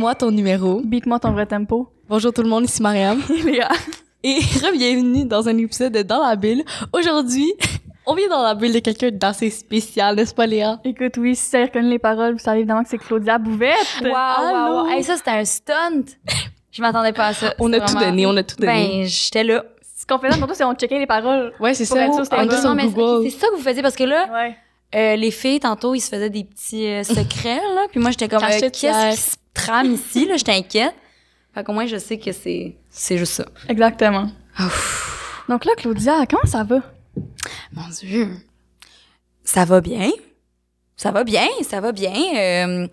Donne-moi ton numéro. Beat-moi ton vrai tempo. Bonjour tout le monde, ici Mariam. Léa. Et re-bienvenue dans un épisode de Dans la bulle. Aujourd'hui, on vient dans la bulle de quelqu'un d'assez spécial, n'est-ce pas Léa? Écoute, oui, si ça reconnaît les paroles, vous savez évidemment que c'est Claudia Bouvette. Wow, Allô? wow, wow. Hey, ça, c'était un stunt. Je m'attendais pas à ça. On a tout donné, on a tout donné. Ben, j'étais là. Ce qu'on faisait tantôt, c'est on checkait les paroles. ouais, c'est pour ça. c'est ça que vous faisiez parce que là, Ouais. Euh, les filles, tantôt, ils se faisaient des petits euh, secrets, là. Puis moi, j'étais comme, euh, qu'est-ce qui se trame ici, là? J'étais inquiète. Fait qu'au moins, je sais que c'est, c'est juste ça. Exactement. Ouf. Donc là, Claudia, comment ça va? Mon Dieu. Ça va bien. Ça va bien, ça va bien. Euh,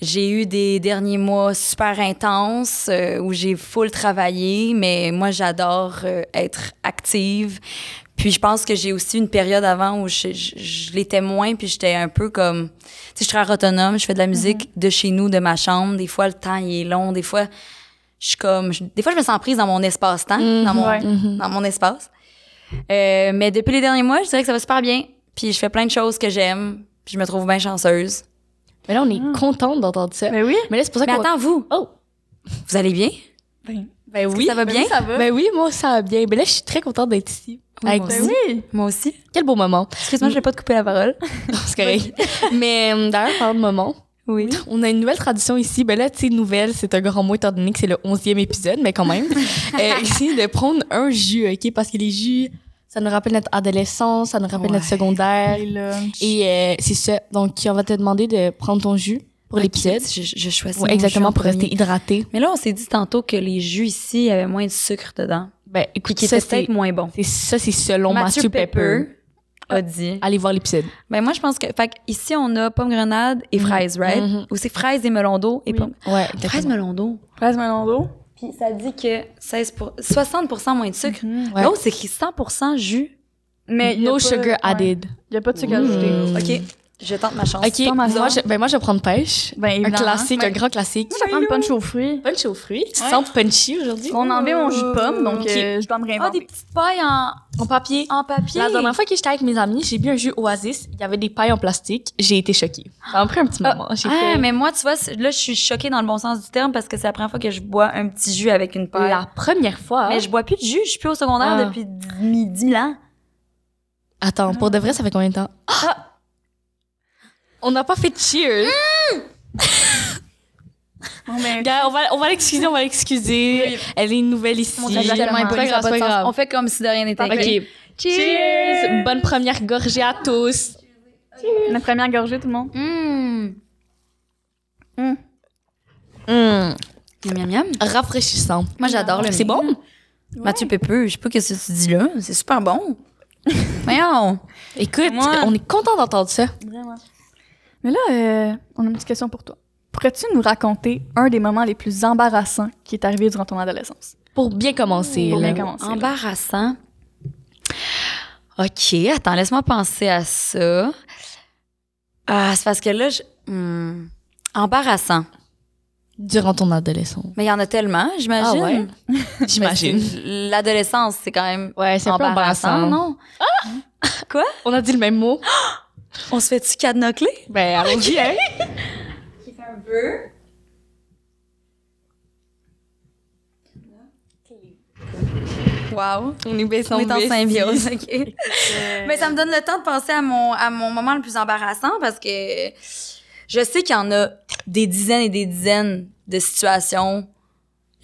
j'ai eu des derniers mois super intenses où j'ai full travaillé, mais moi, j'adore être active. Puis je pense que j'ai aussi une période avant où je, je, je l'étais moins, puis j'étais un peu comme... Tu sais, je suis très autonome, je fais de la musique de chez nous, de ma chambre. Des fois, le temps, il est long. Des fois, je suis comme... je- des fois, je me sens prise dans mon espace-temps, dans, mon, ouais. dans mon espace. Euh, mais depuis les derniers mois, je dirais que ça va super bien. Puis je fais plein de choses que j'aime. Puis je me trouve bien chanceuse. Mais là, on est Ah. contente d'entendre ça. Ben oui. Mais là, c'est pour ça Mais qu'on va- attends, vous, Oh! vous allez bien? Ben, Ben oui. ça va ben bien? oui, ça va. Ben oui, moi, ça va bien. Ben là, je suis très contente d'être ici. Oui, Avec moi Ben vous. oui. Moi aussi. Quel beau moment. Excuse-moi, je vais pas te couper la parole. C'est correct. Mais euh, d'ailleurs, parlant de moment, Oui. on a une nouvelle tradition ici. Ben là, tu sais, nouvelle, c'est un grand mot étant donné que c'est le 11e épisode, mais quand même. euh, ici, de prendre un jus, OK? Parce que les jus, ça nous rappelle notre adolescence, ça nous rappelle notre secondaire. Et euh, c'est ça. Donc, on va te demander de prendre ton jus pour l'épisode. Je, je choisis. Ouais, mon exactement, pour rester hydraté. Mais là, on s'est dit tantôt que les jus ici, il y avait moins de sucre dedans. Ben, écoute, qui ça, était c'est peut-être moins bon. c'est- ça, c'est selon Matthew, Pepper. a dit. Allez voir l'épisode. Ben moi, je pense que. Fait que ici, on a pomme grenade et Mhm. fraises, right? Mhm. Ou c'est fraises et melon d'eau et Oui. pomme. Ouais, Fraises exactement. melon d'eau. fraise melon d'eau. Puis ça dit que 16 pour... 60 moins de sucre. Ouais. L'autre, c'est écrit 100 jus. Mais No pas- sugar ouais. added. Il y a pas de sucre Mm. ajouté. OK. Je tente ma chance. OK, moi je, ben moi, je vais prendre pêche. Ben Un classique, Ouais. un grand classique. Moi, je vais prendre punch aux fruits. Punch aux fruits. Tu te Ouais. sens punchy aujourd'hui? On a enlevé mon jus de pomme, donc euh, je dois me Ah, réinventer. des petites pailles en, En papier. en papier. La dernière fois que j'étais avec mes amis, j'ai bu un jus Oasis. Il y avait des pailles en plastique. J'ai été choquée. Ça m'a pris un petit moment. J'ai Ah, fait mais moi, tu vois, là, je suis choquée dans le bon sens du terme parce que c'est la première fois que je bois un petit jus avec une paille. la première fois. Mais je bois plus de jus. Je suis plus au secondaire Ah. depuis 10 10 000 ans. Attends, pour de vrai, ça fait combien de temps? Ah! On n'a pas fait de cheers. Bon, ben, Gars, on va, on va l'excuser, on va l'excuser. Elle est nouvelle ici. Mon Dieu, tellement pas ça grave, grave. On fait comme si de rien n'était. OK. Cheers! Bonne première gorgée à tous. la première gorgée, tout le monde. Mmh. Hum, Miam, miam, miam. Rafraîchissant. Moi, j'adore le C'est bon? Mathieu Pépeux, je sais pas ce que tu dis là. C'est super bon. Voyons. Écoute, Moi- on est content d'entendre ça. Mais là, euh, on a une petite question pour toi. Pourrais-tu nous raconter un des moments les plus embarrassants qui est arrivé durant ton adolescence? Pour bien commencer. Pour là. bien commencer. là. Embarrassant. OK, attends, laisse-moi penser à ça. Ah, c'est parce que là, je... hmm. embarrassant. Durant ton adolescence. Mais il y en a tellement, j'imagine. Ah ouais? J'imagine. L'adolescence, c'est quand même Ouais, c'est un peu embarrassant, embarrassant. non? On a dit le même mot. On se fait-tu cadenocler? Ben, allons-y, hein? Qui fait un peu. Wow. On est bien On est en symbiose. OK. Euh, Mais ça me donne le temps de penser à mon, à mon moment le plus embarrassant parce que je sais qu'il y en a des dizaines et des dizaines de situations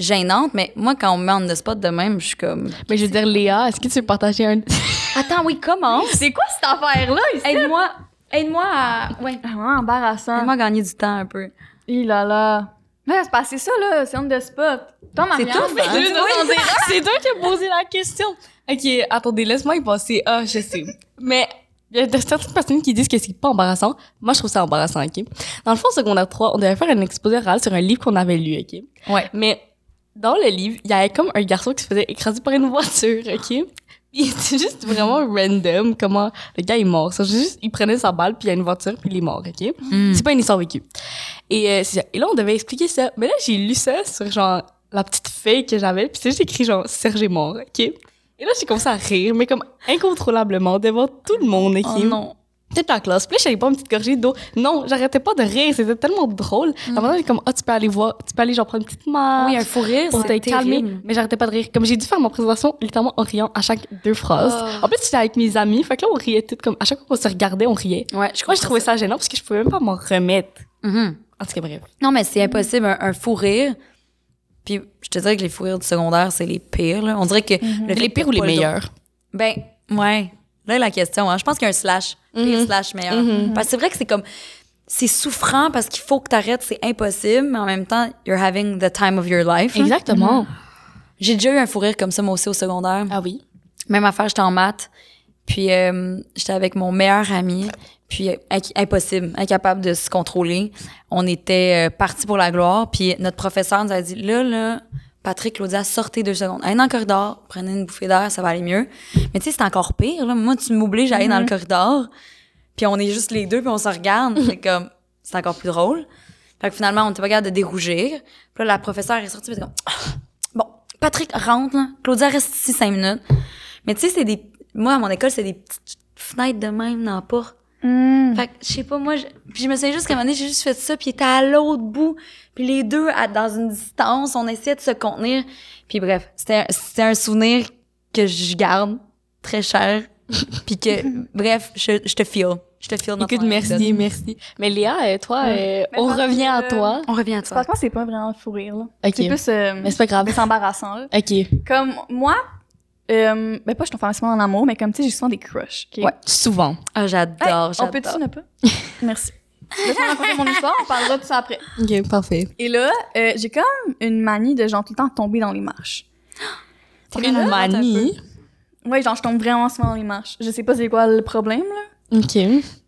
gênantes, mais moi, quand on me met en the spot de même, je suis comme... Mais je veux dire, Léa, est-ce que tu veux partager un. Attends, oui, comment? C'est quoi cette affaire-là ici? Aide-moi, aide-moi à... Ouais. Vraiment embarrassant. Aide-moi à gagner du temps un peu. Il là là. Mais c'est passé ça, là. C'est on the spot. Toi, Marianne, tough, hein? C'est toi qui as posé la question. Ok, attendez, laisse-moi y passer. Ah, je sais. Mais il y a de- certaines personnes qui disent que c'est pas embarrassant. Moi, je trouve ça embarrassant, ok? Dans le fond, secondaire 3, on devait faire un exposé oral sur un livre qu'on avait lu, ok? Ouais. Mais dans le livre, il y avait comme un garçon qui se faisait écraser par une voiture, ok? C'est juste vraiment random comment le gars est mort. C'est juste, il prenait sa balle, puis il y a une voiture, puis il est mort, ok? Hmm. C'est pas une histoire vécue. Et, euh, ça. Et là, on devait expliquer ça. Mais là, j'ai lu ça sur genre la petite feuille que j'avais, puis c'est juste écrit genre Serge est mort, ok? Et là, j'ai commencé à rire, mais comme incontrôlablement devant tout le monde, ok? Oh non. Toute la classe. Puis là, j'avais pas une petite gorgée d'eau. Non, j'arrêtais pas de rire. C'était tellement drôle. À un moment donné, comme, ah, tu peux aller voir, tu peux aller, genre, prendre une petite marche. Oui, un fou rire, pour te calmer. Mais j'arrêtais pas de rire. Comme j'ai dû faire ma présentation littéralement en riant à chaque deux phrases. Oh. En plus, j'étais avec mes amis. Fait que là, on riait toutes comme, à chaque fois qu'on se regardait, on riait. Ouais, je Moi, je trouvais ça gênant parce que je pouvais même pas m'en remettre. Mhm. En tout cas, bref. Non, mais c'est impossible, un, un fou rire. Puis je te dirais que les fous rires du secondaire, c'est les pires. Là. On dirait que le fait Les que pires ou les meilleurs? Ben, ouais. Là, la question, hein. je pense qu'il y a un slash. Pire Mhm. slash meilleur. Mhm. Parce que c'est vrai que c'est comme. C'est souffrant parce qu'il faut que t'arrêtes, c'est impossible, mais en même temps, you're having the time of your life. là. Exactement. J'ai déjà eu un fou rire comme ça, moi aussi, au secondaire. Ah oui. Même affaire, j'étais en maths. Puis euh, j'étais avec mon meilleur ami. Puis euh, impossible, incapable de se contrôler. On était euh, partis pour la gloire. Puis notre professeur nous a dit, là, là, Patrick, Claudia, sortez deux secondes. Allez dans le corridor, prenez une bouffée d'air, ça va aller mieux. Mais tu sais, c'est encore pire. Là. Moi, tu m'obliges à aller dans le corridor. Puis on est juste les deux, puis on se regarde. c'est comme, c'est encore plus drôle. Fait que finalement, on était pas capable de dérougir. Puis là, la professeure est sortie, puis comme, Ah, bon, Patrick, rentre, là. Claudia, reste ici cinq minutes. Mais tu sais, c'est des, moi, à mon école, c'est des petites fenêtres de même dans la porte. Hmm. Fait que, je sais pas, moi, je, puis je me souviens juste qu'à un moment donné, j'ai juste fait ça, puis il était à l'autre bout, puis les deux, à, dans une distance, on essayait de se contenir. Puis bref, c'était un- c'était un souvenir que je garde très cher, puis que, bref, je, je te feel. Je te feel dans Écoute, ton merci, merci. Mais Léa, euh, toi, euh, on revient à toi. On revient à toi. Franchement, c'est pas vraiment un fou rire, là. Ok. C'est plus, euh, Mais c'est pas grave. c'est embarrassant, là. Ok. Comme, moi, euh, ben pas je tombe facilement en amour, mais comme, tu sais, j'ai souvent des crushs. ok? Ouais, souvent. Ah, Hey, j'adore, on j'adore. peut-tu ne pas? Merci. Laisse-moi raconter mon histoire, on parlera de ça après. Ok, parfait. Et là, euh, j'ai comme une manie de genre tout le temps tomber dans les marches. T'es Une manie? Ouais, genre je tombe vraiment souvent dans les marches. Je sais pas c'est quoi le problème là. Ok.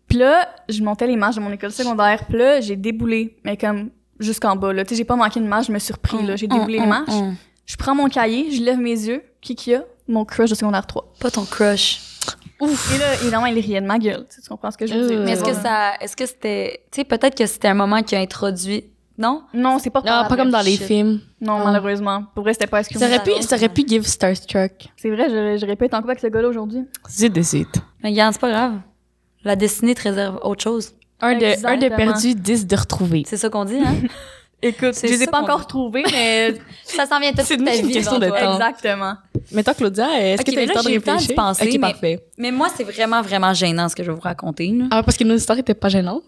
Puis là, je montais les marches de mon école secondaire, puis là, j'ai déboulé, mais comme jusqu'en bas là, tu sais, j'ai pas manqué une marche, je me suis repris là, j'ai déboulé les marches. hum. Je prends mon cahier, je lève mes yeux, qui qu'il y a? Mon crush de secondaire 3. Pas ton crush. Et là, évidemment, il riait de ma gueule, tu comprends ce que je veux dire. Euh. Mais est-ce que ça, est-ce que c'était, tu sais, peut-être que c'était un moment qui a introduit, non? Non, c'est pas Non, pas comme dans les shit. films. Non, Ah. malheureusement. Pour vrai, c'était pas Ça aurait pu, ça aurait pu give Starstruck. C'est vrai, j'aurais j'aurais pas été en couple avec ce gars-là aujourd'hui. C'est de suite. Mais regarde, c'est pas grave. La destinée te réserve autre chose. Un de, un de Exactement. perdu, dix de retrouvé. C'est ça qu'on dit, hein? Écoute, C'est je les ai pas encore trouvés, mais ça s'en vient toute C'est ta une vie. question de toi. temps. exactement. Mais toi, Claudia, est-ce Ok, que t'as mais eu le temps de eu le temps réfléchir? penser, ok, mais- parfait. Mais moi, c'est vraiment, vraiment gênant ce que je vais vous raconter, là. Ah, parce que nos histoires étaient pas gênantes?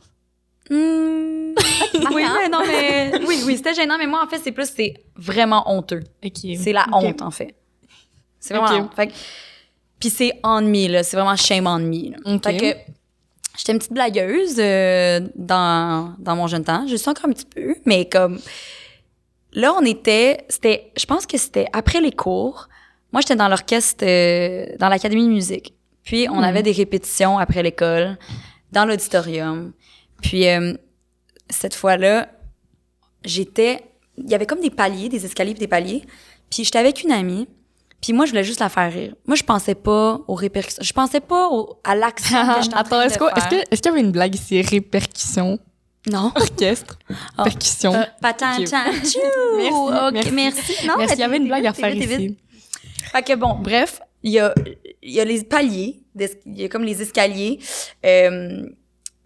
Hmm. oui, mais non, mais. Oui, oui, c'était gênant, mais moi, en fait, c'est plus, c'est vraiment honteux. Ok. C'est la honte, en fait. C'est vraiment Ok. la honte. Fait que- Puis c'est me, là. C'est vraiment shame on me. là. Ok. Fait que j'étais une petite blagueuse euh, dans, dans mon jeune temps. Je suis encore un petit peu, mais comme... Là, on était... C'était... Je pense que c'était après les cours. Moi, j'étais dans l'orchestre, euh, dans l'académie de musique. Puis, on Hmm. avait des répétitions après l'école, dans l'auditorium. Puis, euh, cette fois-là, j'étais... Il y avait comme des paliers, des escaliers des paliers. Puis, j'étais avec une amie. Puis moi, je voulais juste la faire rire. Moi, je pensais pas aux répercussions. Je pensais pas au- à l'action que j'étais en Attends, est-ce de que- est-ce faire. que- est-ce qu'il y avait une blague ici? Répercussion, Non. orchestre, Ah. percussion. Euh, Patin, Ok. tchan, tchou. Merci, merci. merci. Non, Merci, il y avait une blague à faire ici. Fait que bon, bref, il y a, y a les paliers, il y a comme les escaliers. Euh,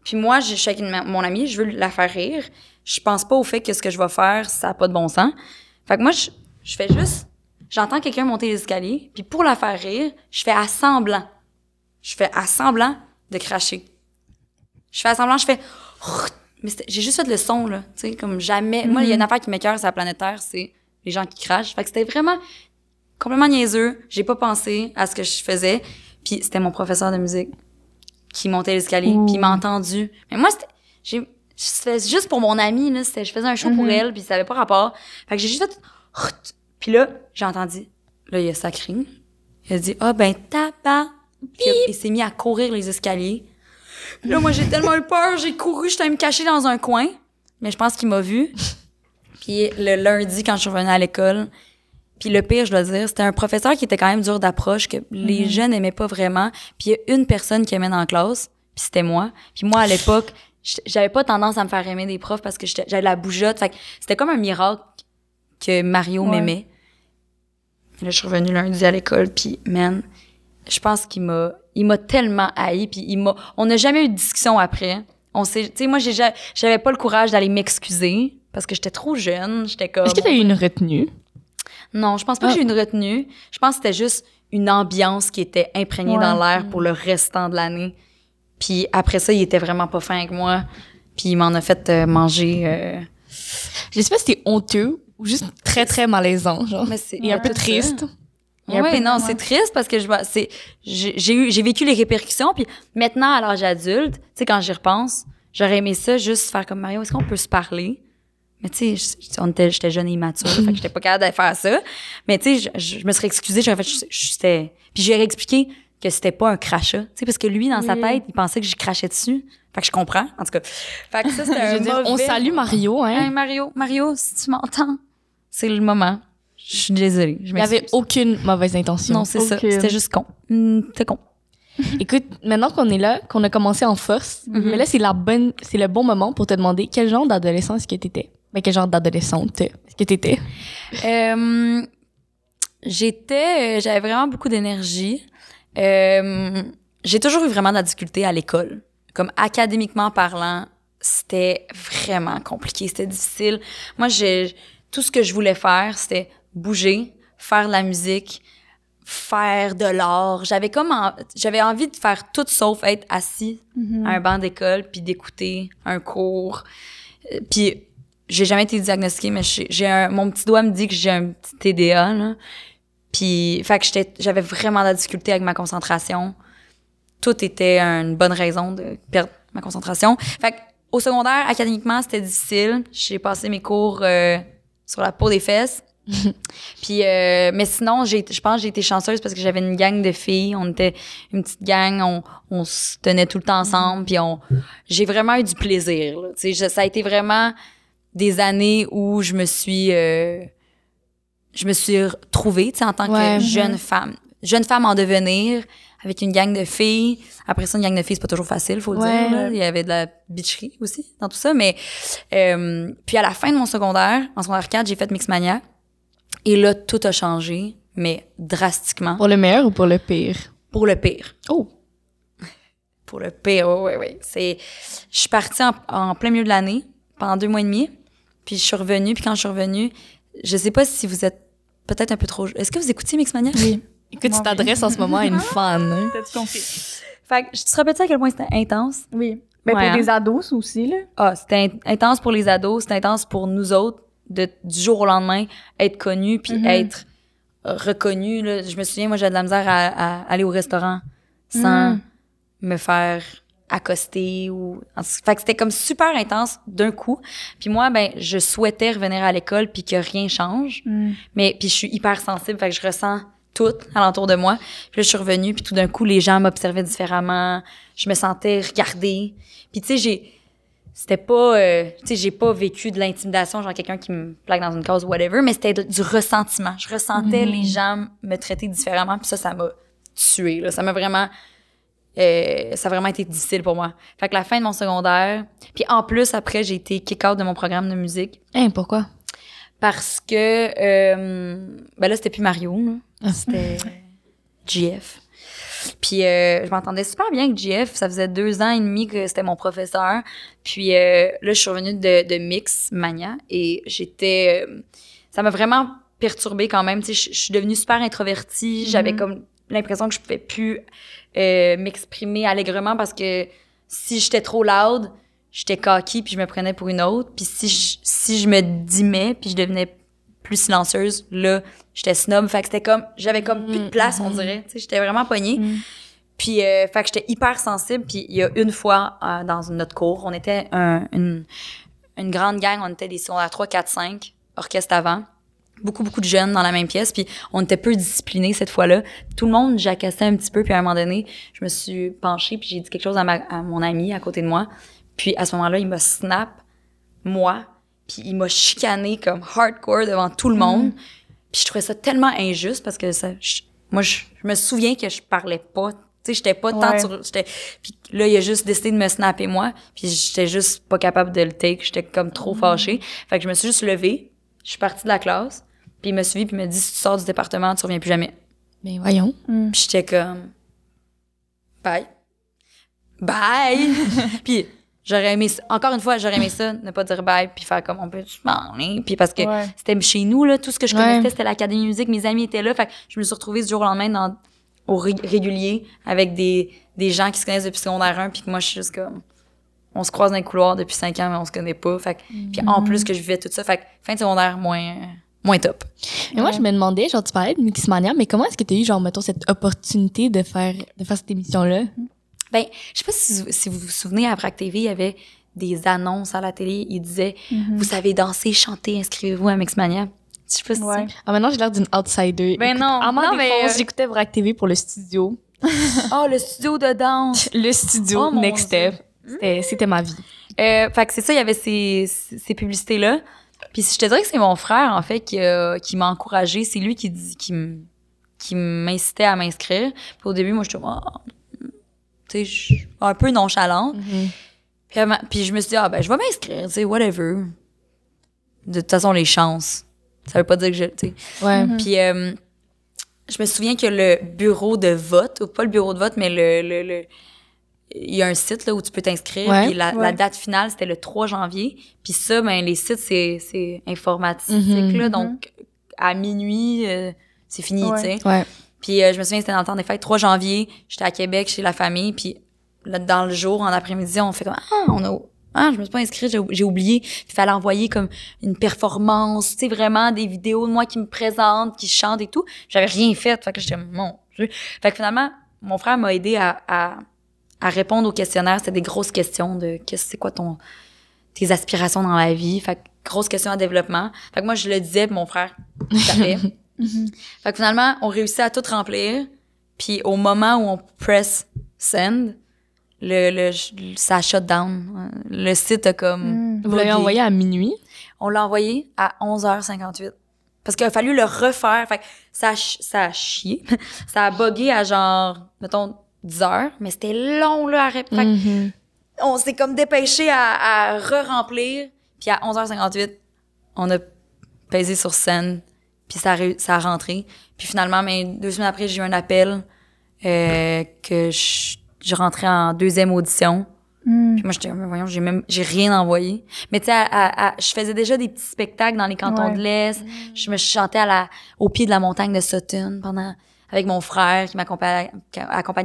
puis moi, je suis avec une- mon amie, je veux la faire rire. Je pense pas au fait que ce que je vais faire, ça a pas de bon sens. Fait que moi, je, je fais juste, j'entends quelqu'un monter les escaliers, puis pour la faire rire, je fais à semblant. Je fais à semblant de cracher. Je fais à semblant, je fais... Mais j'ai juste fait le son, là. Tu sais, comme jamais... Moi, il y a une affaire qui m'écœure sur la planète Terre, c'est les gens qui crachent. Fait que c'était vraiment complètement niaiseux. J'ai pas pensé à ce que je faisais. Puis c'était mon professeur de musique qui montait l'escalier, puis il m'a entendu. Mais moi, c'était... J'ai... C'était juste pour mon amie, là. C'était, je faisais un show pour Mhm. elle, puis ça avait pas rapport. Fait que j'ai juste fait... Puis là, j'ai entendu. Là, il a sacré. Il a dit, ah ben, tabac. Puis il s'est mis à courir les escaliers. Puis là, moi, j'ai tellement eu peur, j'ai couru, j'étais allée me cacher dans un coin. Mais je pense qu'il m'a vu. Puis le lundi, quand je suis revenue à l'école, puis le pire, je dois dire, c'était un professeur qui était quand même dur d'approche, que les jeunes aimaient pas vraiment. Puis il y a une personne qui aimait dans la classe, puis c'était moi. Puis moi, à l'époque, j'avais pas tendance à me faire aimer des profs parce que j'avais la bougeotte. Fait c'était comme un miracle que Mario Ouais. m'aimait. Là, je suis revenue lundi à l'école, puis man, je pense qu'il m'a... Il m'a tellement haï, puis il m'a, on n'a jamais eu de discussion après. On s'est, tu sais, moi, j'ai, ja- j'avais pas le courage d'aller m'excuser parce que j'étais trop jeune. J'étais comme. Est-ce que t'as eu une retenue? Non, je pense pas Ah. que j'ai eu une retenue. Je pense que c'était juste une ambiance qui était imprégnée Ouais. dans l'air pour le restant de l'année. Puis après ça, il était vraiment pas fin avec moi. Puis il m'en a fait euh, manger. euh, Je sais pas si c'était honteux ou juste très, très malaisant, genre. Mais c'est Et un peu triste. Peu- non, c'est triste parce que je vois, c'est, j'ai j'ai eu, j'ai vécu les répercussions. Puis maintenant, à l'âge adulte, tu sais, quand j'y repense, j'aurais aimé ça juste faire comme Mario. Est-ce qu'on peut se parler? Mais tu sais, je- on était- j'étais jeune et immature, fait que j'étais pas capable de faire ça. Mais tu sais, je, je me serais excusée, j'aurais fait, je- je- c'était, puis j'aurais expliqué que c'était pas un crachat, tu sais, parce que lui, dans sa Oui. tête, il pensait que j'y crachais dessus. Fait que je comprends, en tout cas. Fait que ça, c'était un on salue Mario, hein. Hey, Mario, Mario, si tu m'entends, c'est le moment. Je suis désolée, je Il y avait aucune mauvaise intention. Non, c'est ça. C'était juste con. C'était con. Écoute, maintenant qu'on est là, qu'on a commencé en force, Mhm. mais là, c'est la bonne, c'est le bon moment pour te demander quel genre d'adolescent est-ce que t'étais? Ben, quel genre d'adolescente est-ce que t'étais? Euh, j'étais, euh, j'avais vraiment beaucoup d'énergie. Euh, j'ai toujours eu vraiment de la difficulté à l'école. Comme académiquement parlant, c'était vraiment compliqué, c'était difficile. Moi, j'ai, tout ce que je voulais faire, c'était bouger, faire de la musique, faire de l'art. J'avais comme, en- j'avais envie de faire tout sauf être assis Mhm. à un banc d'école puis d'écouter un cours. Euh, Puis j'ai jamais été diagnostiquée, mais j'ai j'ai un, mon petit doigt me dit que j'ai un petit TDA, là. Puis, fait que j'étais- j'avais vraiment de la difficulté avec ma concentration. Tout était une bonne raison de perdre ma concentration. Fait que, au secondaire, académiquement, c'était difficile. J'ai passé mes cours euh, sur la peau des fesses. Puis, euh, mais sinon, j'ai, je pense que j'ai été chanceuse parce que j'avais une gang de filles. On était une petite gang, on, on se tenait tout le temps ensemble. Puis, on, j'ai vraiment eu du plaisir. là. Je- ça a été vraiment des années où je me suis, euh, je me suis retrouvée, en tant Ouais. que jeune femme, jeune femme en devenir, avec une gang de filles. Après ça, une gang de filles, c'est pas toujours facile, faut le Ouais. dire. là. Il y avait de la bitcherie aussi dans tout ça, mais euh, puis à la fin de mon secondaire, en secondaire 4, j'ai fait Mixmania. Et là, tout a changé, mais drastiquement. Pour le meilleur ou pour le pire? Pour le pire. Oh! Pour le pire, oui, oui, oui. C'est... Je suis partie en, en plein milieu de l'année, pendant deux mois et demi. Puis je suis revenue, puis quand je suis revenue, je sais pas si vous êtes peut-être un peu trop... Est-ce que vous écoutez Mixmania? Oui. Écoute, Moi, tu t'adresses en ce moment à une fan. hein? T'as-tu compris? Fait que je te rappelle à quel point c'était intense? Oui. Ben, Ouais, pour hein? des ados aussi, là. Ah, c'était in- intense pour les ados, c'était intense pour nous autres de du jour au lendemain être connus puis Mhm. être reconnus. là. Je me souviens, moi, j'avais de la misère à, à aller au restaurant sans Mhm. me faire accoster ou fait que c'était comme super intense d'un coup puis moi ben je souhaitais revenir à l'école puis que rien change Mm. mais puis je suis hyper sensible fait que je ressens tout alentour de moi. Puis là je suis revenue puis tout d'un coup les gens m'observaient différemment. Je me sentais regardée. Puis tu sais j'ai c'était pas euh, tu sais j'ai pas vécu de l'intimidation genre quelqu'un qui me plaque dans une cause whatever mais c'était du ressentiment. Je ressentais les gens me traiter différemment puis ça ça m'a tué là. Ça m'a vraiment euh, ça a vraiment été difficile pour moi. Fait que la fin de mon secondaire, puis en plus après j'ai été kick out de mon programme de musique. Hein, pourquoi? Parce que euh, ben là c'était plus Mario, là. Ah. c'était GF. Puis euh, je m'entendais super bien avec GF, ça faisait deux ans et demi que c'était mon professeur. Puis euh, là je suis revenue de, de Mix Mania et j'étais, euh, ça m'a vraiment perturbée quand même. Tu sais, je je suis devenue super introvertie, j'avais Mhm. comme l'impression que je pouvais plus euh, m'exprimer allègrement parce que si j'étais trop loud, j'étais cocky puis je me prenais pour une autre. Puis si je, si je me dimais puis je devenais plus silencieuse, là, j'étais snob. Fait que c'était comme, j'avais comme plus de place, on dirait. Tu sais, j'étais vraiment pognée. Mm. Puis, euh, fait que j'étais hyper sensible. Puis il y a une fois, euh, dans une autre cours, on était un- une, une grande gang, on était des secondaires 3, 4, 5, orchestre avant. Beaucoup, beaucoup de jeunes dans la même pièce. Puis on était peu disciplinés cette fois-là. Tout le monde jacassait un petit peu. Puis à un moment donné, je me suis penchée puis j'ai dit quelque chose à, ma, à mon ami à côté de moi. Puis à ce moment-là, il m'a snap, moi. Puis il m'a chicané comme hardcore devant tout le monde. Puis je trouvais ça tellement injuste parce que ça, je- moi, je, je me souviens que je parlais pas. Tu sais, j'étais pas tant sur... Puis là, il a juste décidé de me snapper moi. Puis j'étais juste pas capable de le take. J'étais comme trop fâchée. Fait que je me suis juste levée. Je suis partie de la classe. Puis il m'a suivi puis il m'a dit, si tu sors du département, tu reviens plus jamais. Mais voyons. Mm. Puis j'étais comme... bye. Bye! puis j'aurais aimé, encore une fois, j'aurais aimé ça, ne pas dire bye, puis faire comme on peut se parler? Puis parce que Ouais. c'était chez nous, là, tout ce que je Ouais. connaissais, c'était l'Académie de musique, mes amis étaient là. Fait que je me suis retrouvée du jour au lendemain dans, au ré- régulier avec des, des gens qui se connaissent depuis secondaire 1, puis que moi, je suis juste comme. On se croise dans les couloirs depuis 5 ans, mais on se connaît pas. Fait que, puis en plus que je vivais tout ça, fait que fin de secondaire, moins, moins top. Mais moi, je me demandais, genre, tu parlais de Mixmania, mais comment est-ce que tu as eu, genre, mettons, cette opportunité de faire, de faire cette émission-là? Ben, je sais pas si, vous- si vous vous souvenez, à Brac TV, il y avait des annonces à la télé. Ils disaient Mhm. Vous savez danser, chanter, inscrivez-vous à Mixmania. Je sais pas si Ouais. Ah, maintenant, j'ai l'air d'une outsider. Ben Écoute, non, non, mais, euh, j'écoutais Vrac TV pour le studio. Oh, le studio de danse! Le studio, Oh, Next. Step. C'était, ma vie. Euh, fait que c'est ça, il y avait ces, ces publicités-là. Puis je te dirais que c'est mon frère, en fait, qui, qui m'a encouragé. C'est lui qui, dit- qui, m'incitait à m'inscrire. Puis au début, moi, j'étais ah, tu sais, je suis un peu nonchalante. Puis, elle m'a- puis je me suis dit, ah ben, je vais m'inscrire, tu sais, whatever. De toute façon, les chances. Ça veut pas dire que je, tu sais. Ouais. Puis euh, je me souviens que le bureau de vote, ou pas le bureau de vote, mais le, le, le- il y a un site là où tu peux t'inscrire. Ouais. Puis la, date finale, c'était le 3 janvier. Puis ça, ben, les sites, c'est, c'est informatique, Mhm. là. Donc, à minuit, euh, c'est fini, Ouais. Puis euh, je me souviens, c'était dans le temps des fêtes, 3 janvier. J'étais à Québec chez la famille. Puis là, dans le jour, en après-midi, on fait comme Ah, on a. Ah, je me suis pas inscrite, j'ai, oublié. Il fallait envoyer comme une performance, tu sais, vraiment des vidéos de moi qui me présentent, qui chantent et tout. J'avais rien fait. Fait que j'étais, mon Dieu. Fait que finalement, mon frère m'a aidé à, à, à répondre aux questionnaires. C'était des grosses questions de qu'est-ce c'est quoi ton tes aspirations dans la vie? Fait que grosse question à développement. Fait que moi, je le disais, mon frère savait. Fait que finalement, on réussit à tout remplir. Puis au moment où on press send, le, le, ça shut down. Le site a comme... Mm. Vous l'avez envoyé à minuit? On l'a envoyé à 11h58. Parce qu'il a fallu le refaire. Fait que ça, a ça a chié. ça a bugué à genre, mettons, 10 heures. Mais c'était long, là, à Fait Mhm. on s'est comme dépêché à, à re-remplir. Puis à 11h58, on a pesé sur scène. Puis ça a, ça a rentré. Puis finalement, mais deux semaines après, j'ai eu un appel euh, que je, je rentrais en deuxième audition. Mm. Puis moi, j'étais, voyons, j'ai même, j'ai rien envoyé. Mais tu sais, je faisais déjà des petits spectacles dans les cantons Ouais. de l'Est. Je me chantais à la, au pied de la montagne de Sutton pendant, avec mon frère qui m'accompagnait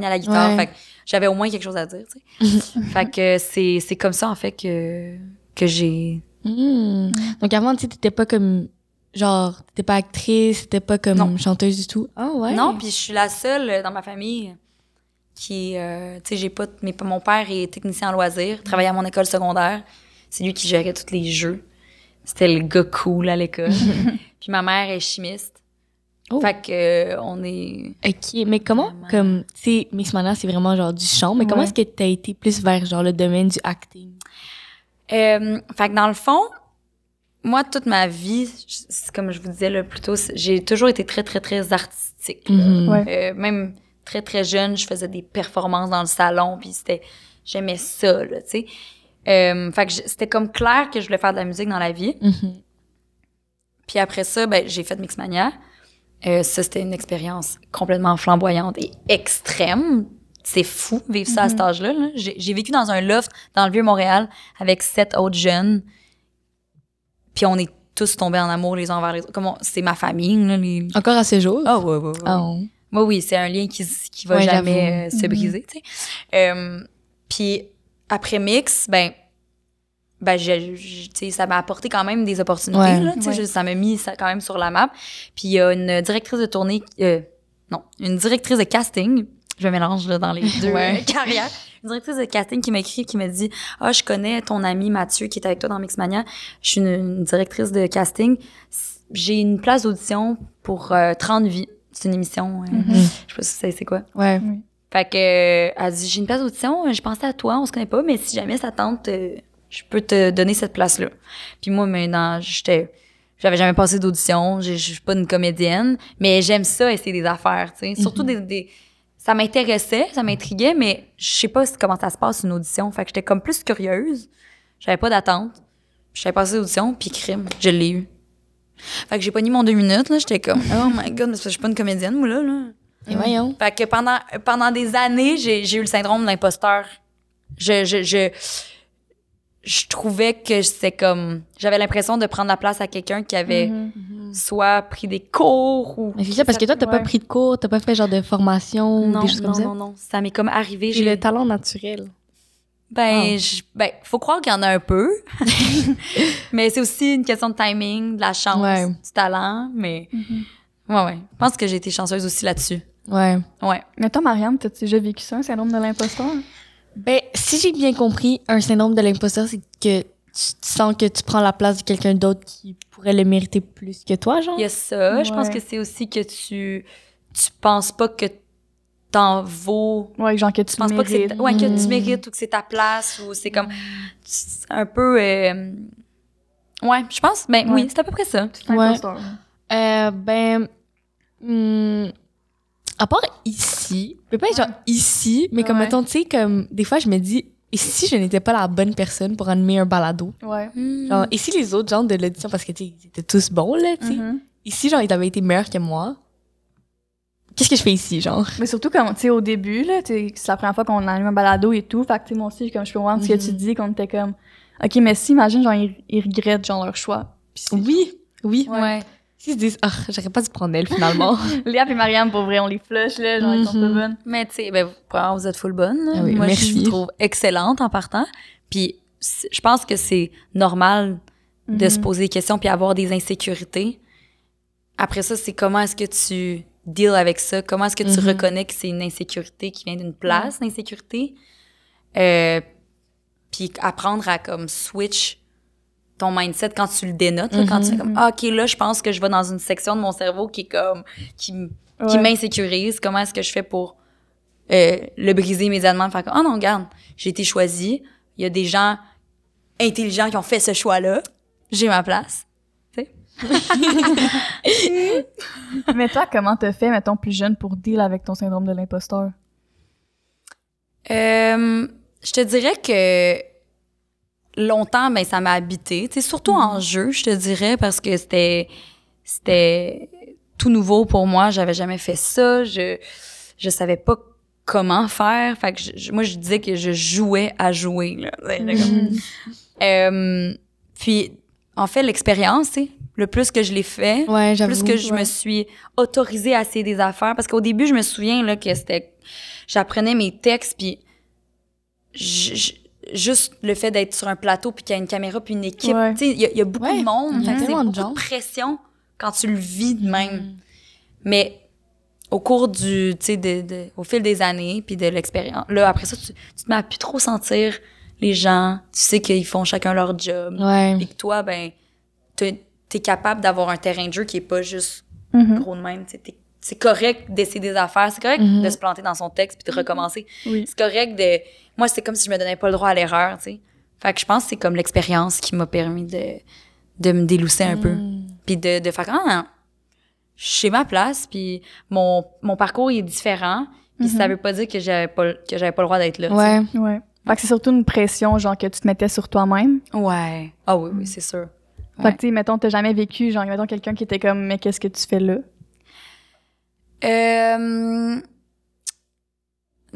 à la guitare. Ouais. Fait que j'avais au moins quelque chose à dire, tu sais. fait que c'est, c'est comme ça, en fait, que, que j'ai, Mhm. Donc avant, tu sais, t'étais pas comme, genre, t'étais pas actrice, t'étais pas comme Non. chanteuse du tout. Ah ouais? Non, puis je suis la seule euh, dans ma famille qui, euh, tu sais, j'ai pas, mais mon père est technicien en loisirs, travaillait à mon école secondaire. C'est lui qui gérait tous les jeux. C'était le gars cool à l'école. puis ma mère est chimiste. Oh. Fait que euh, on est. Ok, mais comment, Vraiment. comme, tu sais, Mixmania, c'est vraiment genre du chant, mais comment est-ce que t'as été plus vers genre le domaine du acting? Euh, fait que dans le fond, moi toute ma vie, comme je vous disais là plus tôt, j'ai toujours été très très très artistique. Mhm. Ouais. Euh, même très très jeune, je faisais des performances dans le salon, puis c'était j'aimais ça là, tu sais. Euh, fait que c'était comme clair que je voulais faire de la musique dans la vie. Mhm. Puis après ça, ben j'ai fait Mixmania. Euh, ça c'était une expérience complètement flamboyante et extrême. C'est fou vivre ça à cet âge-là. là. J'ai j'ai vécu dans un loft dans le vieux Montréal avec sept autres jeunes. Puis on est tous tombés en amour les uns envers les autres. Comme on- c'est ma famille là, les Encore à ce jour? Ah ouais, ouais, ouais. Ah, ouais. Oui, oui, c'est un lien qui, qui va Ouais, jamais euh, se briser, tu sais. Euh, puis après Mix, ben, ben tu sais, ça m'a apporté quand même des opportunités, Ouais. là, tu sais, Ouais. je- ça m'a mis ça quand même sur la map. Puis il y a une directrice de tournée, euh, non, une directrice de casting, je me mélange là, dans les deux Ouais. euh, carrières, une directrice de casting qui m'a écrit, qui m'a dit « Ah, je connais ton ami Mathieu qui est avec toi dans Mixmania, je suis une, une directrice de casting, j'ai une place d'audition pour euh, 30 vies. » C'est une émission, euh, Mhm. je sais pas si c'est quoi. Ouais. Fait que, euh, elle dit, j'ai une place d'audition, je pensais à toi, on se connaît pas, mais si jamais ça tente, euh, je peux te donner cette place-là. Puis moi, maintenant, j'étais, j'avais jamais passé d'audition, je suis pas une comédienne, mais j'aime ça, essayer des affaires, tu sais. Surtout des, des, ça m'intéressait, ça m'intriguait, mais je sais pas comment ça se passe une audition. Fait que j'étais comme plus curieuse. J'avais pas d'attente. J'avais passé l'audition, puis crime, je l'ai eu. Fait que j'ai pas mis mon deux minutes, là. J'étais comme, oh my god, parce que je suis pas une comédienne, moi, là, là. Et voyons. Fait que pendant, pendant des années, j'ai j'ai eu le syndrome de l'imposteur. Je, je, je, je trouvais que c'est comme. J'avais l'impression de prendre la place à quelqu'un qui avait Mhm. soit pris des cours ou. Mais c'est ça, parce que toi, t'as pas Ouais. pris de cours, t'as pas fait genre de formation, Non, des choses non, comme ça? non, non. Ça m'est comme arrivé. J'ai le talent naturel. Ben, Ah. je- ben, faut croire qu'il y en a un peu. mais c'est aussi une question de timing, de la chance, Ouais. du talent. Mais, Mhm. ouais, ouais. Je pense que j'ai été chanceuse aussi là-dessus. Ouais. Ouais. Mais toi, Marianne, t'as déjà vécu ça, un syndrome de l'imposteur? Ben, si j'ai bien compris, un syndrome de l'imposteur, c'est que tu sens que tu prends la place de quelqu'un d'autre qui pourrait le mériter plus que toi, genre? Il y a ça. Je pense que c'est aussi que tu, tu penses pas que t'en vaux. Ouais, genre que tu Tu penses pas que c'est, mérites. ouais, que tu Mm. mérites ou que c'est ta place ou c'est comme, c'est un peu, euh, ouais, je pense, ben Ouais. oui, c'est à peu près ça. Ouais. Imposteur. Euh, ben, hmm, à part ici, peut pas être genre ici, mais comme Ouais. mettons, tu sais, comme des fois je me dis, et si je n'étais pas la bonne personne pour animer un balado? Ouais. Genre, et si les autres gens de l'audition, parce que tu sais, ils étaient tous bons, là, tu sais, Mhm. si genre ils avaient été meilleurs que moi, qu'est-ce que je fais ici, genre? Mais surtout, comme, tu sais, au début, là, c'est la première fois qu'on anime un balado et tout. Fait que, tu sais, moi aussi, comme je peux voir ce que Mhm. tu dis, qu'on était comme, OK, mais si, imagine, genre, ils, ils regrettent, genre, leur choix. C'est- Oui, oui. Ouais. S'ils se disent, ah, j'aurais pas dû prendre elle finalement. Léa et Marianne, pour vrai, on les flush, là, genre, ils sont pas Mhm. bonnes. Mais tu sais, ben, vous êtes full bonne. Ah oui, Moi, merci. je vous trouve excellente en partant. Puis je pense que c'est normal de Mhm. se poser des questions puis avoir des insécurités. Après ça, c'est comment est-ce que tu deals avec ça? Comment est-ce que tu Mhm. reconnais que c'est une insécurité qui vient d'une place d'insécurité? Euh, puis apprendre à comme switch ton mindset quand tu le dénotes, là, quand tu fais comme Mhm. ah, OK, là, je pense que je vais dans une section de mon cerveau qui est comme qui, qui Ouais. m'insécurise. Comment est-ce que je fais pour euh, le briser immédiatement? Faire comme, oh non, regarde, j'ai été choisie. Il y a des gens intelligents qui ont fait ce choix-là. J'ai ma place. mais toi, comment t'as fait, mettons, plus jeune pour deal avec ton syndrome de l'imposteur? Euh, je te dirais que longtemps, ben, ça m'a habité. Tu sais, surtout en jeu, je te dirais, parce que c'était, c'était tout nouveau pour moi. J'avais jamais fait ça. Je, je savais pas comment faire. Fait que je- je- moi, je disais que je jouais à jouer, là. Comme- Euh, puis, en fait, l'expérience, le plus que je l'ai fait, Ouais, plus que je ouais. me suis autorisée à essayer des affaires. Parce qu'au début, je me souviens là, que c'était. J'apprenais mes textes, puis j- j- juste le fait d'être sur un plateau, puis qu'il y a une caméra, puis une équipe. Ouais. Tu sais, il y, a- il y a beaucoup Ouais. de monde. Il y a tellement beaucoup de pression quand tu le vis de même. Mm. Mais au cours du. Tu sais, de, de- au fil des années, puis de l'expérience, là, après ça, tu, tu te mets à plus trop sentir les gens. Tu sais qu'ils font chacun leur job. Ouais. Puis que toi, ben, t'es es capable d'avoir un terrain de jeu qui est pas juste Mhm. gros de même. tu sais, t'es- C'est correct d'essayer des affaires, c'est correct Mhm. de se planter dans son texte puis de recommencer. Oui. C'est correct de. Moi, c'est comme si je me donnais pas le droit à l'erreur, tu sais. Fait que je pense que c'est comme l'expérience qui m'a permis de, de me délousser un peu. Mm. Puis de, de faire, ah, non, je suis ma place, puis mon, mon parcours il est différent. Puis ça veut pas dire que j'avais pas, que j'avais pas le droit d'être là. Ouais. Ouais. Fait que c'est surtout une pression, genre, que tu te mettais sur toi-même. Ouais. Ah oui, oui, c'est sûr. Fait que, tu sais, mettons, t'as jamais vécu, genre, mettons, quelqu'un qui était comme, mais qu'est-ce que tu fais là? Euh,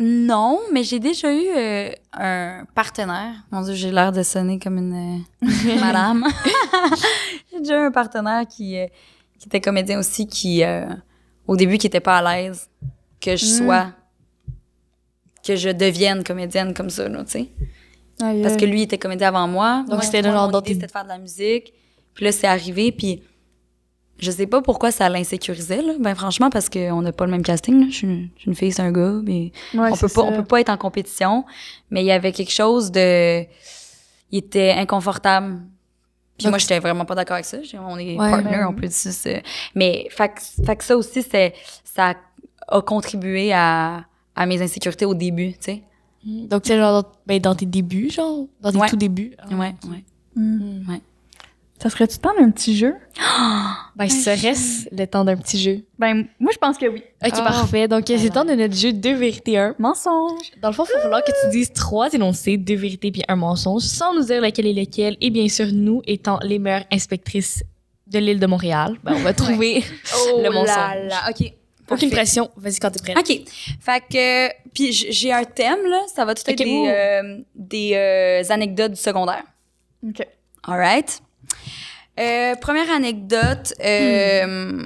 non, mais j'ai déjà eu euh, un partenaire. Mon Dieu, j'ai l'air de sonner comme une euh, madame. j'ai déjà eu un partenaire qui, euh, qui était comédien aussi, qui, au début, qui était pas à l'aise que je Mm. sois, que je devienne comédienne comme ça, tu sais. Parce que lui, il était comédien avant moi. Donc, c'était moi, genre c'était de faire de la musique. Puis là, c'est arrivé, puis je sais pas pourquoi ça l'insécurisait, là. Ben, franchement, parce qu'on n'a pas le même casting, là. Je suis une, je suis une fille, c'est un gars, mais Ouais, on peut pas, ça. on peut pas être en compétition. Mais il y avait quelque chose de... Il était inconfortable. Puis Donc, moi, j'étais vraiment pas d'accord avec ça. On est Ouais, partners, ben on peut dire ça. Mais, fait, que- fait que ça aussi, c'est, ça a contribué à, à mes insécurités au début, tu sais. Donc, c'est genre dans, ben, dans tes débuts, genre, dans tes Ouais. tout débuts? Ah, Ouais, ouais. Mm. Ouais. Ça serait-tu temps d'un petit jeu? Ben, serait-ce le temps d'un petit jeu? Ben, moi, je pense que oui. Ok, Ah. parfait. Donc, c'est le temps de notre jeu deux vérités, un. Mensonge! Dans le fond, il va falloir que tu dises trois énoncés, deux vérités puis un mensonge, sans nous dire lequel est lequel. Et bien sûr, nous étant les meilleures inspectrices de l'île de Montréal, ben, on va trouver le Oh là mensonge. là, OK. Aucune pression. Vas-y quand t'es prête. OK. Fait que, puis j'ai un thème, là. Ça va tout être Ok, des, euh, des euh, anecdotes du secondaire. OK. All right. Euh, première anecdote, euh,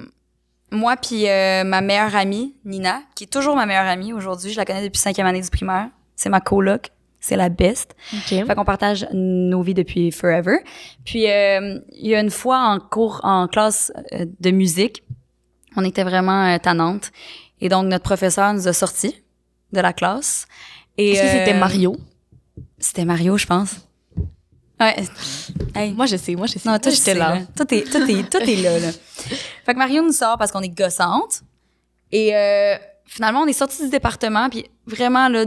moi puis euh, ma meilleure amie, Nina, qui est toujours ma meilleure amie aujourd'hui, je la connais depuis cinquième année du primaire. C'est ma coloc, c'est la best. OK. Fait qu'on partage nos vies depuis forever. Puis euh, il y a une fois en cours, en classe euh, de musique, on était vraiment euh, tannantes. Et donc notre professeur nous a sortis de la classe. Et, Est-ce que c'était Mario? C'était Mario, je pense. Ouais. Hey. Moi, je sais. Moi, je sais. Non, toi, j'étais là. Toi, t'es, toi, t'es, toi, t'es là, là. Fait que Mario nous sort parce qu'on est gossante. Et euh, finalement, on est sortis du département, puis vraiment, là,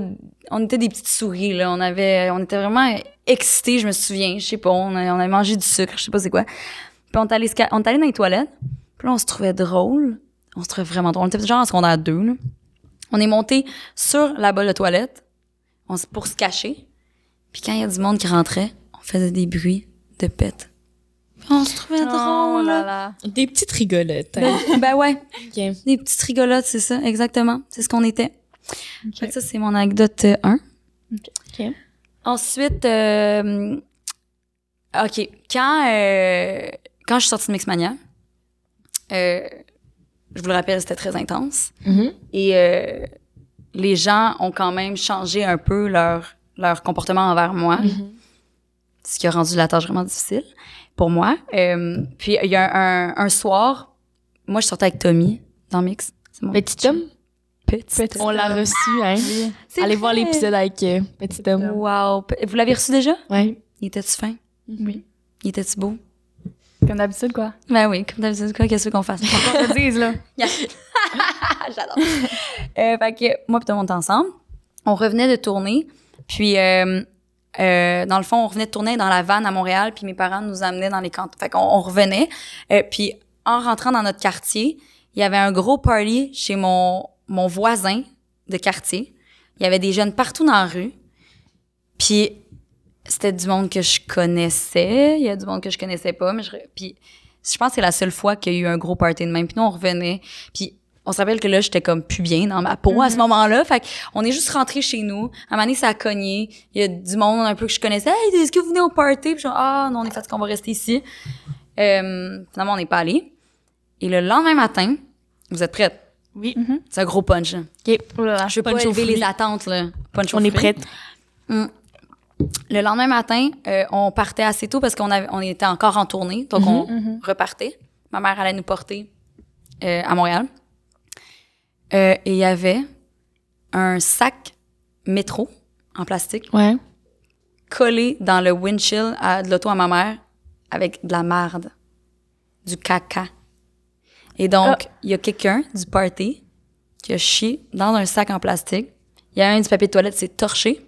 on était des petites souris, là. On avait, on était vraiment excités, je me souviens. Je sais pas, on a, on a mangé du sucre, je sais pas c'est quoi. Puis on est allé, se ca- on est allé dans les toilettes. Puis là, on se trouvait drôle. On se trouvait vraiment drôle. On était genre en secondaire 2, là. On est monté sur la bolle de toilette on, pour se cacher. Puis quand il y a du monde qui rentrait, faisait des bruits de pète. Puis on se trouvait Oh drôle. là là. Des petites rigolotes. hein. Ben, ben ouais, des petites rigolotes, c'est ça, exactement. C'est ce qu'on était. OK. Fait que ça, c'est mon anecdote 1. OK. Ensuite, euh, OK, quand, euh, quand je suis sortie de Mixmania, euh, je vous le rappelle, c'était très intense. Mhm. Et euh, les gens ont quand même changé un peu leur, leur comportement envers moi, Mhm. Ce qui a rendu la tâche vraiment difficile pour moi. Euh, puis il y a un, un soir, moi je sortais avec Tommy dans Mix. C'est mon Petit homme? petit. On l'a reçu, hein? C'est Allez voir l'épisode avec euh, Petit homme. Wow. Vous l'avez reçu déjà? Ouais. Il était-tu fin? Oui. Il était-tu beau? Comme d'habitude, quoi. Ben oui, comme d'habitude, quoi, qu'est-ce qu'on fasse? On te dise, là. J'adore. euh, fait que moi et tout le monde était ensemble. On revenait de tourner. Puis, euh, euh, dans le fond, on revenait de tourner dans la vanne à Montréal. Puis mes parents nous amenaient dans les cantons. Fait qu'on on revenait. Euh, puis, en rentrant dans notre quartier, il y avait un gros party chez mon, mon voisin de quartier. Il y avait des jeunes partout dans la rue. Puis, c'était du monde que je connaissais. Il y a du monde que je connaissais pas. Mais je, puis, je pense que c'est la seule fois qu'il y a eu un gros party de même. Puis nous, on revenait. Puis on se rappelle que là, j'étais comme plus bien dans ma peau à ce moment-là. Fait on est juste rentré chez nous. À un moment donné, ça a cogné. Il y a du monde un peu que je connaissais. Hey, est-ce que vous venez au party? Puis je suis ah, non, on est fatigué, on va rester ici. Euh, finalement, on n'est pas allé. Et le lendemain matin, vous êtes prêtes? Oui. C'est un gros punch. là. OK. Oh là. Je veux pas Punch élever les attentes, là. Punch On est prête. Mm. Le lendemain matin, euh, on partait assez tôt parce qu'on avait, on était encore en tournée, donc on Mhm. repartait. Ma mère allait nous porter euh, à Montréal. Euh, et il y avait un sac métro en plastique Ouais. collé dans le windshield à- de l'auto à ma mère avec de la marde, du caca. Et donc, il y a quelqu'un du party qui a chié dans un sac en plastique. Il y a un du papier de toilette, c'est torché.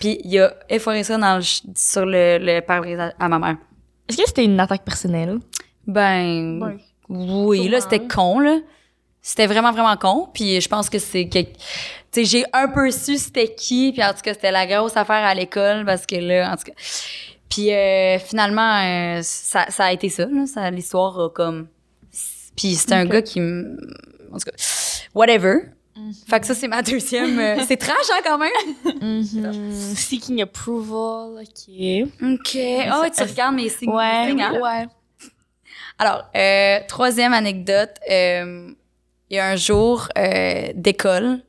Puis il a efforé ça dans le ch- sur le, le pare-brise à, à ma mère. Est-ce que c'était une attaque personnelle? Ben, Ouais. oui, là, c'était con, là. C'était vraiment, vraiment con. Puis je pense que c'est... que- Tu sais, j'ai un peu su c'était qui. Puis en tout cas, c'était la grosse affaire à l'école parce que là, en tout cas... Puis euh, finalement, euh, ça, ça a été ça, là. Ça, L'histoire a comme... Puis c'était un gars qui me... En tout cas, whatever. Fait que ça, c'est ma deuxième... euh, c'est trash, hein, quand même? Mhm. Seeking approval, OK. OK. Oh, tu regardes mes signes. Ouais, hein? ouais. Alors, euh, troisième anecdote. euh, il y a un jour euh, d'école,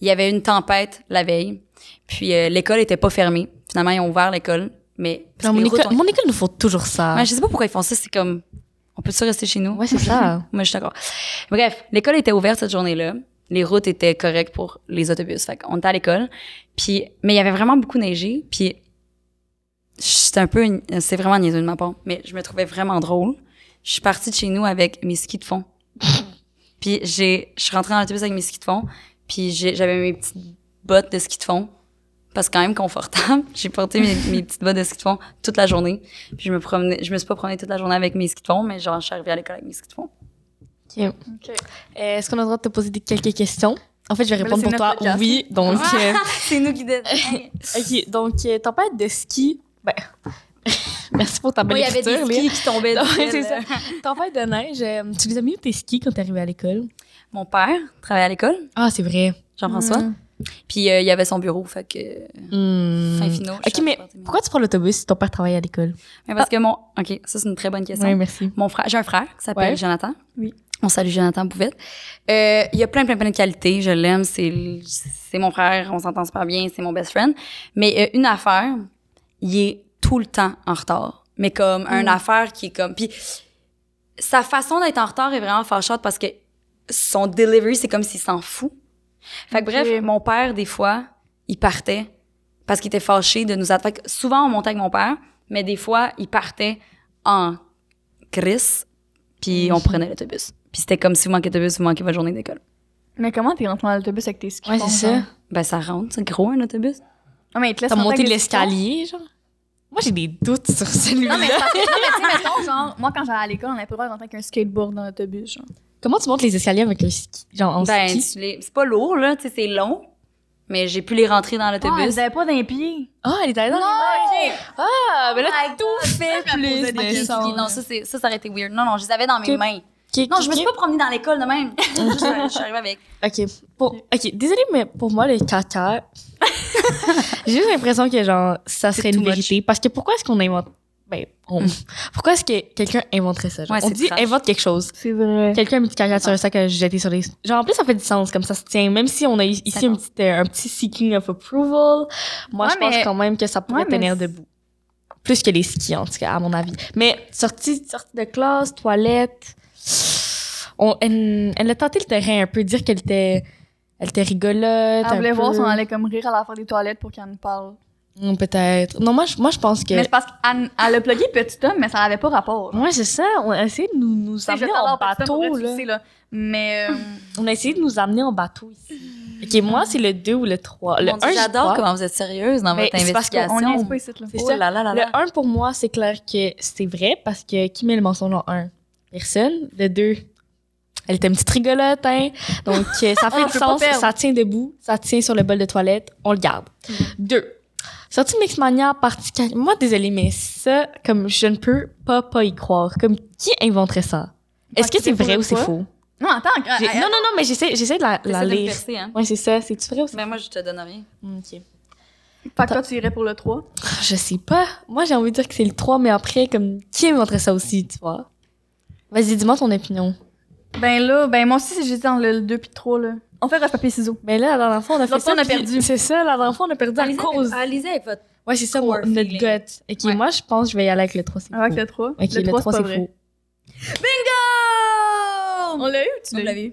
il y avait une tempête la veille, puis euh, l'école était pas fermée. Finalement, ils ont ouvert l'école, mais parce Non, que mon, école, ont- mon école nous faut toujours ça. Ouais, je sais pas pourquoi ils font ça. C'est comme, on peut-tu rester chez nous? Ouais, c'est ça. Moi, je suis d'accord. Bref, l'école était ouverte cette journée-là. Les routes étaient correctes pour les autobus. Fait qu'on était à l'école. Puis, mais il y avait vraiment beaucoup neigé. Puis, c'était un peu, c'est vraiment niaiseux de ma part, mais je me trouvais vraiment drôle. Je suis partie de chez nous avec mes skis de fond. Puis j'ai, je suis rentrée dans l'autobus avec mes skis de fond. Puis j'ai- j'avais mes petites bottes de ski de fond. Parce que quand même confortable. J'ai porté mes, mes petites bottes de ski de fond toute la journée. Puis je me promenais, je me suis pas promenée toute la journée avec mes skis de fond, mais genre, je suis arrivée à l'école avec mes skis de fond. OK. Euh, Est-ce qu'on a le droit de te poser des- quelques questions? En fait, je vais là, répondre pour toi. podcast. Oui. Donc, euh, C'est nous qui. OK. Donc, euh, tempête de ski. Ben, pour ta belle Moi, il y avait des skis qui tombaient. C'est ça. là. Tempête de neige, euh, tu les as mis où tes skis quand t'es arrivé à l'école? mon père travaillait à l'école, Ah, c'est vrai. Jean-François. Mm. Puis euh, il y avait son bureau, fait que Hmm. fin finaux. Ok, mais pourquoi tu prends l'autobus si ton père travaille à l'école? Mais parce que mon OK, ça c'est une très bonne question. Oui, merci. Mon frère, j'ai un frère qui s'appelle Ouais. Jonathan. Oui. On salue Jonathan Bouvette. Euh, il y a plein, plein, plein de qualités. Je l'aime. C'est, c'est mon frère. On s'entend super bien. C'est mon best friend. Mais euh, une affaire, il est tout le temps en retard. Mais comme une affaire qui est comme... Puis sa façon d'être en retard est vraiment fâchante parce que son delivery, c'est comme s'il s'en fout. Fait que bref, mon père, des fois, il partait parce qu'il était fâché de nous que souvent, on montait avec mon père, mais des fois, il partait en crise, puis on prenait l'autobus. Puis c'était comme si vous manquez d'autobus, vous manquez votre journée d'école. Mais comment t'es rentré dans l'autobus avec tes skis? Ouais, c'est ça. Ben, ça rentre, c'est gros, un autobus. Ah, mais il te laisse T'as monté l'escalier, genre? Moi, j'ai des doutes sur celui-là. Non, mais, parce que- non, mais tu sais, mettons, genre, moi, quand j'allais à l'école, on n'avait pas le droit de rentrer avec un skateboard dans l'autobus, genre. Comment tu montes les escaliers avec un ski? Genre, en Ben, ski? les- c'est pas lourd, là, tu sais, c'est long, mais j'ai pu les rentrer dans Ah, l'autobus. vous avez pas d'un pied. Ah, elle est allée dans Non! les mains. Ah, mais là, Oh tout fait me posais plus non, ça, c'est, ça, ça aurait été weird. Non, non, je les avais dans mes mains. Non, je me suis pas promenée dans l'école de même. Je suis arrivée avec. Ok. Pour, ok, désolé, mais pour moi, le caca, j'ai juste l'impression que, genre, ça serait une much. vérité. Parce que pourquoi est-ce qu'on invente. Ben, on- pourquoi est-ce que quelqu'un inventerait ça? Genre, Ouais, on c'est dit trash. invente quelque chose. C'est vrai. Quelqu'un a mis du caca sur un sac à jeter sur les. Genre, en plus, ça fait du sens, comme ça se tient. Même si on a ici Ça un petit, euh, un petit seeking of approval, moi, Ouais, je pense quand même que ça pourrait Ouais, tenir debout. Plus que les skis, en tout cas, à mon avis. Mais sortie, sortie de classe, toilette, on, elle, elle a tenté le terrain un peu, dire qu'elle était, elle était rigolote. Elle voulait voir si on allait comme rire à la fin des toilettes pour qu'elle nous parle. Hum, Peut-être. Non, moi, je, moi, je pense que. Mais c'est parce qu'elle elle a plugué petit homme, mais ça n'avait pas rapport. Ouais, c'est ça. On a essayé de nous, amener en bateau, vrai, là. sais, là. Mais euh, On a essayé de nous amener en bateau ici. Ok, moi, c'est le 2 ou le 3. Le Mon Dieu, 1, j'adore comment vous êtes sérieuse dans Mais votre c'est parce qu'on- investigation. on pas ici, là. C'est Oh ça. là là là là. Le 1, pour moi, c'est clair que c'est vrai parce que qui met le mensonge en 1? Personne. Le 2, elle était une petite rigolote, hein. Donc, euh, ça fait du sens. Ça tient debout. Ça tient sur le bol de toilette. On le garde. Deux. Sortie Mixmania, ca- Moi, désolée, mais ça, comme je ne peux pas pas y croire. Comme, qui inventerait ça? Est-ce que c'est vrai ou c'est faux? Non, attends. Elle- Non, non, non, mais j'essaie, de la, la lire. percer, hein. Ouais, c'est ça. C'est-tu vrai ou c'est Mais moi, je te donne rien. Ok. Fait que toi, tu irais pour le 3. Je sais pas. Moi, j'ai envie de dire que c'est le 3, mais après, comme, qui inventerait ça aussi, tu vois? Vas-y, dis-moi ton opinion. Ben là, ben moi aussi, j'étais dans le 2 puis le 3, là. On fait roche papier ciseaux. Ben là, dernière fois, on a fait ça. on a perdu. C'est ça, la dernière fois, on a perdu à cause. avec- allez-y avec votre. Ouais, c'est ça, mon, notre feeling. gut. Ok, Ouais. moi, je pense que je vais y aller avec le 3, c'est Avec faux. le 3. Ok, le 3, c'est faux. On l'a eu ou tu l'as eu?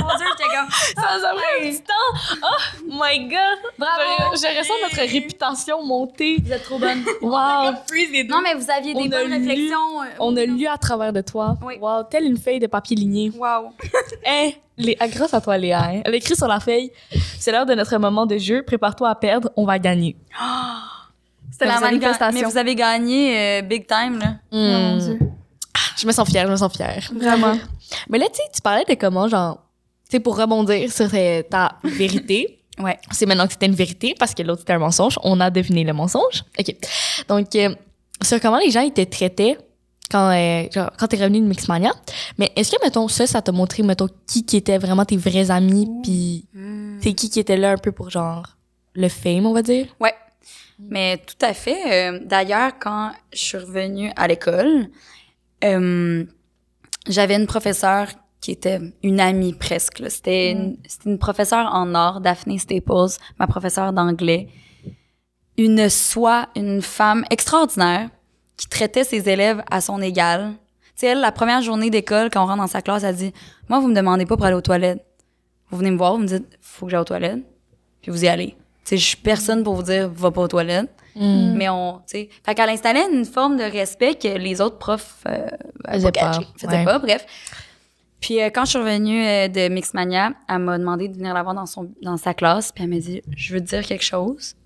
Mon Dieu, j'étais comme. Ça a pris un petit temps. Oh my god. Bravo. Je, je ressens notre réputation monter. Vous êtes trop bonne. Wow. Non, mais vous aviez On des a bonnes réflexions. euh, On a lu à travers de toi. Oui. Wow, telle une feuille de papier ligné. Wow. Hein, les, ah, grâce à toi, Léa. hein. Elle écrit sur la feuille C'est l'heure de notre moment de jeu. Prépare-toi à perdre. On va gagner. C'était Mais la manifestation. Mais vous avez gagné euh, big time, là. Oh mon Dieu. Je me sens fière, je me sens fière. Vraiment. Mais là, tu sais, tu parlais de comment, genre, sais, pour rebondir sur ta vérité. Ouais. C'est maintenant que c'était une vérité parce que l'autre c'était un mensonge. On a deviné le mensonge. OK. Donc, euh, sur comment les gens ils te traitaient quand, euh, genre, quand t'es revenu de Mixmania. Mais est-ce que, mettons, ça, ça t'a montré, mettons, qui qui étaient vraiment tes vrais amis, puis c'est qui qui était là un peu pour, genre, le fame, on va dire? Ouais. Mais tout à fait. Euh, D'ailleurs, quand je suis revenue à l'école, euh, j'avais une professeure qui était une amie presque. C'était une, c'était une professeure en art, Daphne Staples, ma professeure d'anglais. Une soi, une femme extraordinaire qui traitait ses élèves à son égal. Tu sais, elle, la première journée d'école, quand on rentre dans sa classe, elle dit « Moi, vous me demandez pas pour aller aux toilettes. Vous venez me voir, vous me dites « Faut que j'aille aux toilettes. » Puis vous y allez. Tu sais, je suis personne pour vous dire « Va pas aux toilettes. Mm. Mais on, tu sais, fait qu'elle installait une forme de respect que les autres profs euh, Faisaient pas pas, catché, faisaient ouais. pas, bref. Puis euh, quand je suis revenue euh, de Mixmania, elle m'a demandé de venir la voir dans son dans sa classe, puis elle m'a dit "Je veux te dire quelque chose."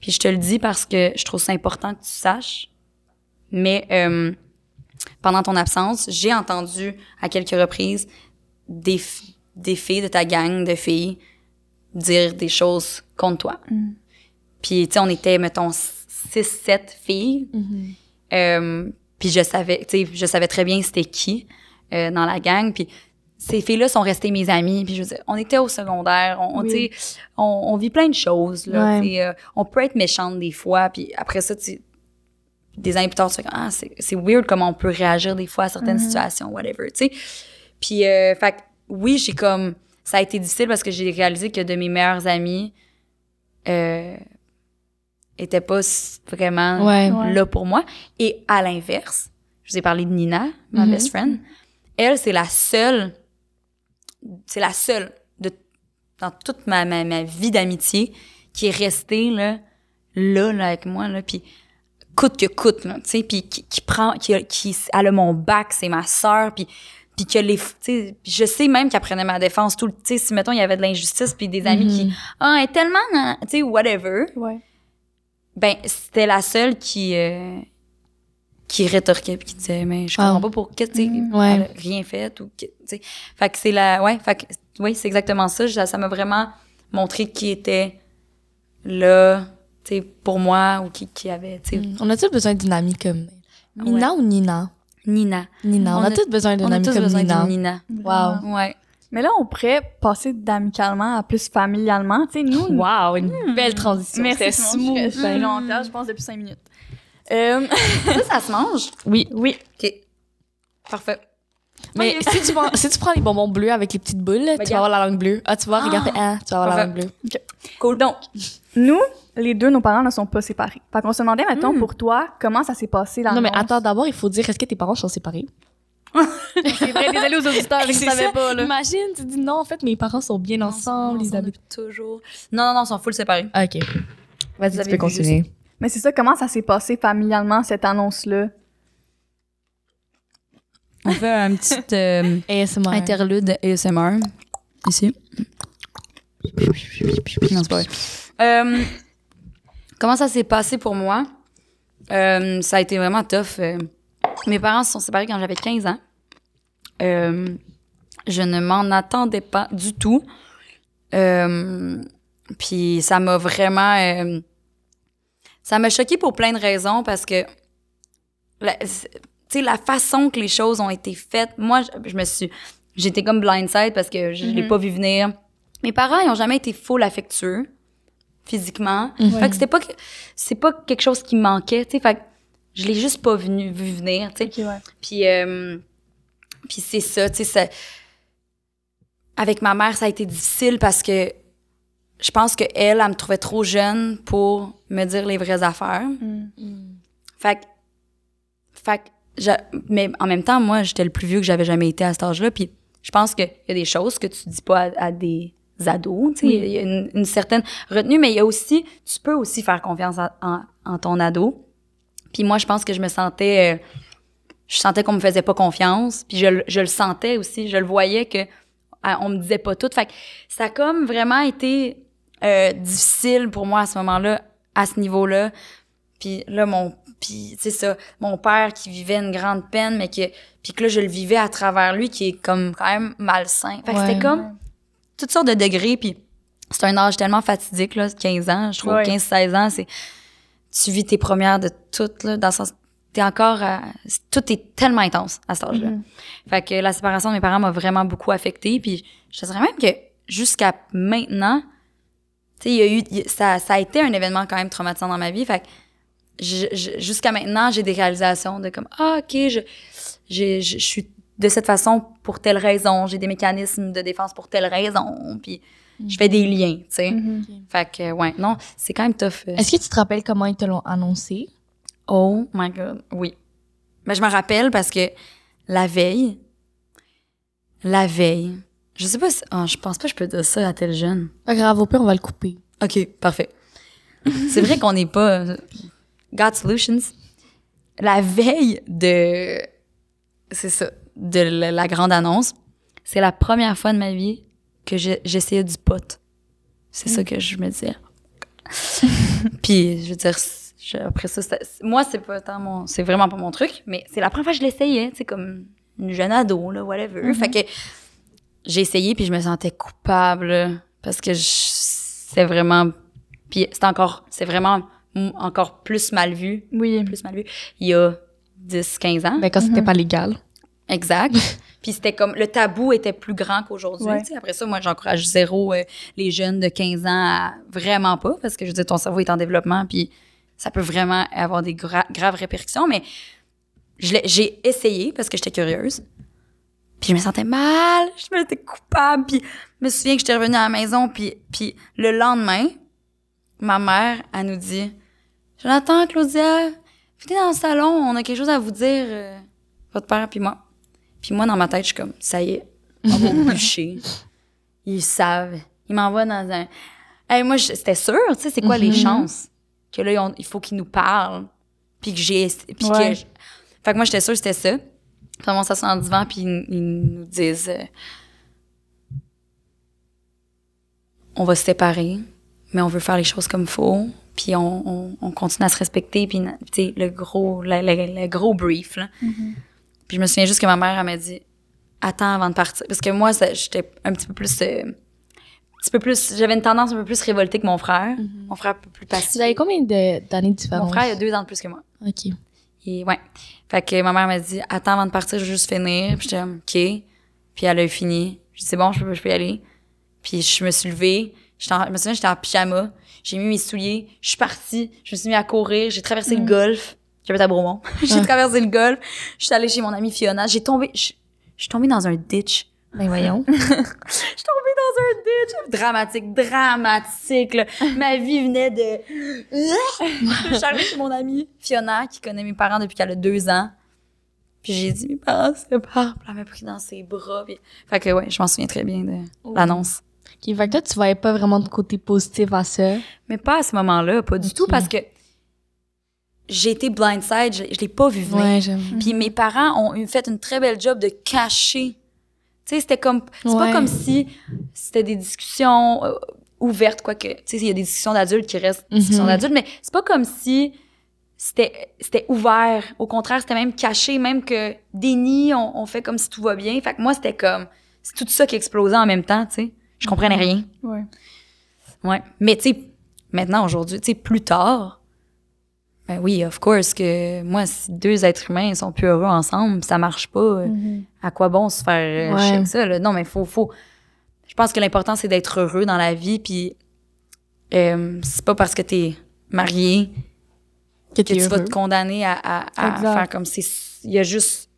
Puis je te le dis parce que je trouve ça important que tu saches. Mais euh, pendant ton absence, j'ai entendu à quelques reprises des des filles de ta gang de filles dire des choses contre toi. Puis, tu sais, on était, mettons, 6-7 filles. Euh, puis je savais, tu sais, je savais très bien c'était qui euh, dans la gang. Puis ces filles-là sont restées mes amies. Puis je veux dire, on était au secondaire, on, Oui. vit plein de choses. Là, Ouais. euh, on peut être méchante des fois, puis après ça, tu des années plus tard, tu fais ah, c'est weird comment on peut réagir des fois à certaines Mhm. situations, whatever, tu sais. Puis, euh, fait oui, j'ai comme, ça a été difficile parce que j'ai réalisé que de mes meilleurs amis, euh, étaient pas vraiment Ouais. Là pour moi. Et à l'inverse, je vous ai parlé de Nina, ma Mhm. best friend. Elle, c'est la seule, c'est la seule de, dans toute ma, ma, ma vie d'amitié qui est restée là, là, là, avec moi, là, puis coûte que coûte, tu sais, puis qui, qui prend, qui, a- qui, elle a mon bac, c'est ma sœur, puis puis que les, tu sais, puis je sais même qu'elle prenait ma défense tout le, tu sais, si mettons il y avait de l'injustice puis des amis qui, ah, elle est tellement, tu sais, whatever, Ouais. ben c'était la seule qui euh, qui rétorquait puis qui disait mais je comprends Ah. pas pour que tu Mhm. Ouais. elle a rien fait ou que tu sais fait que c'est la ouais fait que oui c'est exactement ça ça m'a vraiment montré qui était là tu sais pour moi ou qui qui avait tu sais Mm. On a-tu besoin d'une amie comme Nina ou Nina? Nina Nina. On, On a, a- tous besoin d'une amie comme besoin Nina. d'une Nina Wow. ouais Mais là, on pourrait passer d'amicalement à plus familialement. Tu sais, nous. Wow, une belle transition. Merci, C'était smooth. suis volontaire, je pense, depuis cinq minutes. Euh, ça ça se mange? Oui. oui. ok parfait Mais Ok. si, tu prends, si tu prends les bonbons bleus avec les petites boules, tu vas avoir la langue bleue. Ah, tu vois, Ah. regarde, hein, tu vas avoir la langue bleue. cool Donc, nous, les deux, nos parents ne sont pas séparés. Fait qu'on se demandait, mettons, Hmm. pour toi, comment ça s'est passé l'annonce. Non, mais attends, d'abord, il faut dire, est-ce que tes parents sont séparés? C'est vrai, désolé aux auditeurs, je ne savais pas, là. Imagine, tu dis non, en fait, mes parents sont bien ensemble, ils habitent. toujours non non non ils sont full séparés Ah, Ok. Vas-y, tu peux continuer. Mais c'est ça, comment ça s'est passé familialement, cette annonce-là? on fait un petit euh, ASMR. interlude ASMR ici. Non, c'est pas vrai. Euh, comment ça s'est passé pour moi? Euh, ça a été vraiment tough. Mes parents se sont séparés quand j'avais 15 ans. Euh, je ne m'en attendais pas du tout. Euh, puis ça m'a vraiment... ça m'a choqué pour plein de raisons parce que... la- c'est- tu sais, la façon que les choses ont été faites, moi, je, je me suis... J'étais comme blindside parce que je, je l'ai Mhm. pas vu venir. Mes parents, ils ont jamais été full affectueux, physiquement. Mhm. Fait que c'était pas... C'est pas quelque chose qui me manquait, tu sais. Fait que je l'ai juste pas venu, vu venir, tu sais. Ouais. Puis, euh, puis c'est ça, tu sais, ça- avec ma mère, ça a été difficile parce que je pense qu'elle, elle, elle me trouvait trop jeune pour me dire les vraies affaires. Mm. Fait que, fait que mais en même temps, moi, j'étais le plus vieux que j'avais jamais été à cet âge-là. Puis je pense qu'il y a des choses que tu dis pas à, à des ados, tu sais. Oui. Il y a une, une certaine retenue, mais il y a aussi, tu peux aussi faire confiance en, en- en ton ado. Puis moi, je pense que je me sentais, euh, je sentais qu'on me faisait pas confiance. Puis je, le- je le sentais aussi, je le voyais que ah, on me disait pas tout. Fait que ça a comme vraiment été euh, difficile pour moi à ce moment-là, à ce niveau-là. Puis là, mon, puis c'est ça, mon père qui vivait une grande peine, mais que, puis que là, je le vivais à travers lui, qui est comme quand même malsain. Fait que Ouais. c'était comme toutes sortes de degrés, puis c'est un âge tellement fatidique, là, 15 ans, je trouve, Ouais. 15-16 ans, c'est, tu vis tes premières de toutes, là, dans le sens, t'es encore à, tout est tellement intense à cet âge-là. Mhm. Fait que la séparation de mes parents m'a vraiment beaucoup affectée. Puis je te dirais même que jusqu'à maintenant, tu sais, il y a eu, ça, ça a été un événement quand même traumatisant dans ma vie. Fait que je- je- jusqu'à maintenant, j'ai des réalisations de comme, ah, OK, je, je, je suis de cette façon pour telle raison. J'ai des mécanismes de défense pour telle raison. Puis je fais des liens, tu sais. Mhm. Fait que, ouais, non, c'est quand même tough. euh. Est-ce que tu te rappelles comment ils te l'ont annoncé? Oh my God, oui. Mais je me rappelle parce que la veille, la veille, je sais pas si, ah, je pense pas que je peux dire ça à tel jeune. Pas grave, au pire, on va le couper. OK, parfait. C'est vrai qu'on n'est pas God Solutions. La veille de, c'est ça, de la, grande annonce, c'est la première fois de ma vie que j'essayais du pot. C'est ça que je me disais. Puis, je veux dire, je- après ça, moi, c'est pas tant mon, c'est vraiment pas mon truc, mais c'est la première fois que je l'essayais, tu sais, comme une jeune ado, là, whatever. Fait que j'ai essayé, puis je me sentais coupable, parce que c'est vraiment, puis c'est encore, c'est vraiment encore plus mal vu, Oui. plus mal vu, il y a 10, 15 ans. Ben, quand c'était pas légal. Exact. Puis c'était comme, le tabou était plus grand qu'aujourd'hui. Ouais. Après ça, moi, j'encourage zéro euh, les jeunes de 15 ans à vraiment pas, parce que je veux dire, ton cerveau est en développement, puis ça peut vraiment avoir des gra- graves répercussions, mais j'ai essayé parce que j'étais curieuse. Puis je me sentais mal, je me sentais coupable, puis je me souviens que j'étais revenue à la maison, puis, puis le lendemain, ma mère, elle nous dit « Jonathan, Claudia, venez dans le salon, on a quelque chose à vous dire, euh, votre père puis moi. » Puis moi, dans ma tête, je suis comme « Ça y est, on va bûcher. Ils savent. Ils m'envoient dans un... Hey, moi, c'était sûr, tu sais, c'est quoi les Mhm. chances? Que là, il faut qu'ils nous parlent, puis que j'ai... Puis Ouais. que... Fait que moi, j'étais sûre que c'était ça. Puis on s'assoit en divan, puis ils, ils nous disent... euh, on va se séparer, mais on veut faire les choses comme faut, puis on, on, on continue à se respecter, puis tu sais le gros le, le- le gros brief là. Puis je me souviens juste que ma mère elle m'a dit attends avant de partir parce que moi j'étais un petit peu plus euh, un petit peu plus j'avais une tendance un peu plus révoltée que mon frère. Mon frère un peu plus Vous passif. avez combien d'années de différence? Mon frère il a deux ans de plus que moi. OK. Et ouais. Fait que ma mère m'a dit attends avant de partir, je veux juste finir. Puis j'étais OK. Puis elle a fini. J'ai dit c'est bon, je peux, je peux y aller. Puis je me suis levée. En- je me souviens, j'étais en pyjama. J'ai mis mes souliers. Je suis partie. Je me suis mis à courir. J'ai traversé le golfe. J'habite à Bromont. j'ai traversé le golfe. Je suis allée chez mon amie Fiona. J'ai tombé. Je, je suis tombée dans un ditch. Ben voyons. Je suis tombée dans un ditch. Dramatique, dramatique. là. Ma vie venait de. je suis arrivée chez mon amie Fiona, qui connaît mes parents depuis qu'elle a deux ans. Puis j'ai dit, mes parents se séparent. Puis elle m'a pris dans ses bras. Puis... Fait que ouais, je m'en souviens très bien de l'annonce. OK, fait que toi, tu voyais pas vraiment de côté positif à ça? Mais pas à ce moment-là, pas du tout, parce que j'ai été blindside, je, je l'ai pas vu venir. Ouais. Puis mes parents ont fait une très belle job de cacher. Tu sais, c'était comme c'est pas comme si c'était des discussions euh, ouvertes quoique. Tu sais, il y a des discussions d'adultes qui restent des discussions Mhm. d'adultes, mais c'est pas comme si c'était c'était ouvert. Au contraire, c'était même caché, même que déni, on, on fait comme si tout va bien. Fait que moi, c'était comme c'est tout ça qui explosait en même temps, tu sais. Je comprenais rien. Ouais. Ouais. Mais tu sais, maintenant, aujourd'hui, tu sais, plus tard, ben oui, of course, que moi, si deux êtres humains sont plus heureux ensemble, ça marche pas. Mhm. À quoi bon se faire euh, Ouais. chier ça, là? Non, mais faut, faut. Je pense que l'important, c'est d'être heureux dans la vie, puis euh, c'est pas parce que t'es marié Que tu vas te condamner à, à, à Exact. faire comme si il y a juste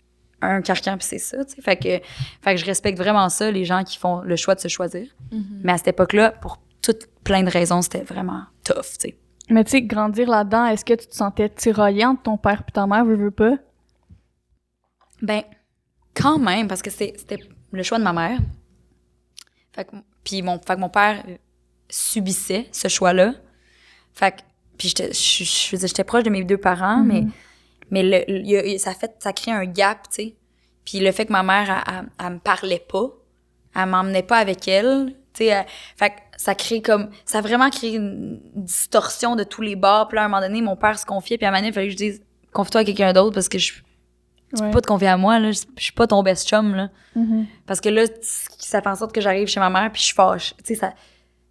un carcan puis c'est ça, tu sais. Fait que, fait que je respecte vraiment ça, les gens qui font le choix de se choisir. Mhm. Mais à cette époque-là, pour toutes plein de raisons, c'était vraiment tough, tu sais. Mais tu sais, grandir là-dedans, est-ce que tu te sentais tiraillée entre ton père et ta mère, veux, veux pas? Ben, quand même, parce que c'était le choix de ma mère. Fait que, puis mon, fait que mon père euh, subissait ce choix-là. Fait que, puis j'étais, je, j'étais proche de mes deux parents, mais, mais le, le- a- ça fait, ça crée un gap, tu sais. Puis le fait que ma mère, elle, elle, elle me parlait pas, elle m'emmenait pas avec elle, tu sais, fait que ça crée comme, ça a vraiment créé une distorsion de tous les bords. Puis là, à un moment donné, mon père se confiait, puis à un moment donné, il fallait que je dise, confie-toi à quelqu'un d'autre parce que je, tu Ouais. peux pas te confier à moi, là. Je, je suis pas ton best chum, là. Mhm. Parce que là, ça fait en sorte que j'arrive chez ma mère puis je suis fâche. Tu sais, ça.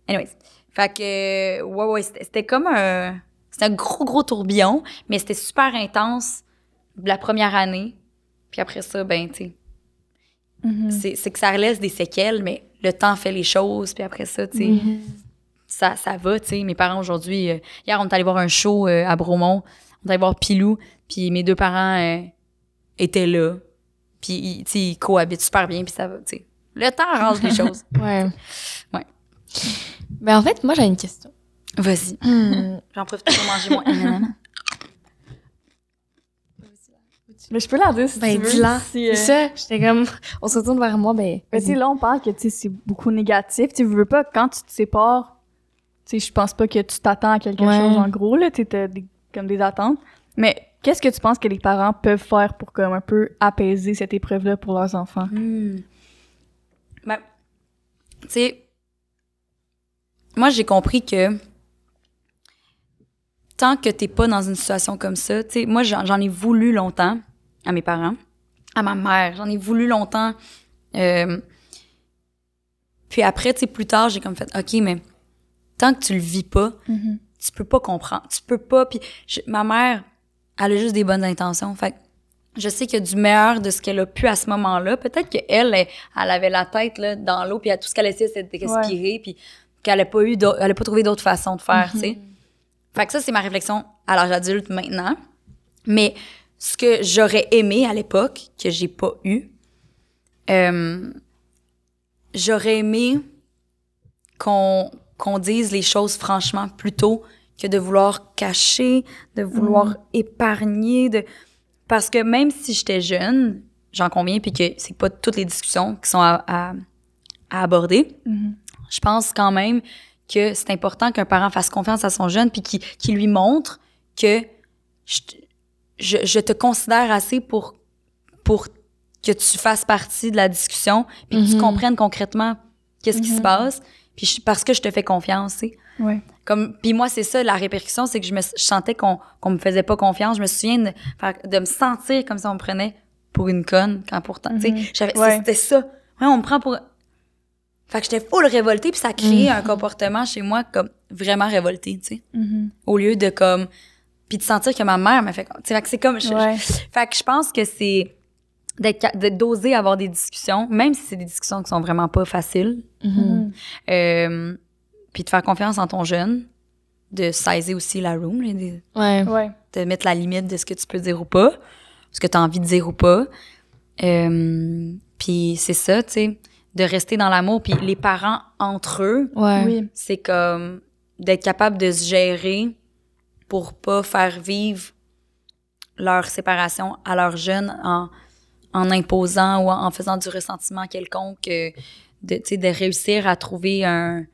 Anyways. Fait que, ouais, ouais, c'était comme un. C'était un gros, gros tourbillon, mais c'était super intense la première année. Puis après ça, ben, tu sais, Mhm. c'est c'est que ça laisse des séquelles, mais le temps fait les choses. Puis après ça, tu sais, Mhm. ça, ça va, tu sais. Mes parents aujourd'hui, euh, hier, on est allé voir un show euh, à Bromont. On est allé voir Pilou, puis mes deux parents euh, étaient là. Puis, ils- tu sais, ils cohabitent super bien, puis ça va, tu sais. Le temps arrange les choses. Ouais. Ouais. Ben en fait, moi, j'ai une question. Vas-y. Hmm. J'en profite pour manger mon M&M. Mais je peux la dire si Ben, tu veux. dis-la. C'est ça, j'étais comme, on se retourne vers moi, ben. Mais tu sais, là, on parle que, tu sais, c'est beaucoup négatif. Tu veux pas, quand tu te sépares, tu sais, je pense pas que tu t'attends à quelque Ouais. chose, en gros, là, tu des, comme des attentes. Mais qu'est-ce que tu penses que les parents peuvent faire pour, comme, un peu apaiser cette épreuve-là pour leurs enfants? Hmm. Ben, tu sais, moi, j'ai compris que tant que t'es pas dans une situation comme ça, tu sais, moi, j'en ai voulu longtemps à mes parents, à ma mère, j'en ai voulu longtemps. euh, puis après, tu sais, plus tard, j'ai comme fait, OK, mais tant que tu le vis pas, Mhm. tu peux pas comprendre. Tu peux pas. Puis je- ma mère, elle a juste des bonnes intentions. Fait que je sais qu'il y a du meilleur de ce qu'elle a pu à ce moment-là. Peut-être qu'elle, elle, elle avait la tête là, dans l'eau, puis tout ce qu'elle essayait, c'était de respirer, puis qu'elle n'a pas eu, d'au- elle a pas trouvé d'autres façons de faire, tu sais. Fait que ça, c'est ma réflexion à l'âge adulte maintenant. Mais ce que j'aurais aimé à l'époque, que j'ai pas eu, euh, j'aurais aimé qu'on qu'on dise les choses franchement plutôt que de vouloir cacher, de vouloir épargner, de parce que même si j'étais jeune, j'en conviens, puis que c'est pas toutes les discussions qui sont à, à- à aborder, Mhm. je pense quand même que c'est important qu'un parent fasse confiance à son jeune puis qu'il qu'il lui montre que je, je, je te considère assez pour pour que tu fasses partie de la discussion puis que tu Mhm. comprennes concrètement qu'est-ce qui se Mhm. passe puis je- parce que je te fais confiance, tu sais. Ouais. Comme puis moi c'est ça la répercussion c'est que je me je sentais qu'on qu'on me faisait pas confiance, je me souviens de me sentir comme si on me prenait pour une conne quand pourtant tu sais Mhm. Ouais. c'était ça. Ouais, on me prend pour fait que j'étais full révoltée puis ça a créé un comportement chez moi comme vraiment révolté, tu sais. Au lieu de comme puis de sentir que ma mère m'a fait tu sais fait que c'est comme je- Ouais. je- fait que je pense que c'est d'être d'oser avoir des discussions même si c'est des discussions qui sont vraiment pas faciles euh, puis de faire confiance en ton jeune de saisir aussi la room là, de, Ouais. Ouais. de mettre la limite de ce que tu peux dire ou pas, ce que tu as envie de dire ou pas. Euh, puis c'est ça, tu sais, de rester dans l'amour. Puis les parents entre eux, Ouais. Oui. c'est comme d'être capable de se gérer pour pas faire vivre leur séparation à leurs jeunes en, en imposant ou en, en faisant du ressentiment quelconque, euh, de, de réussir à trouver un,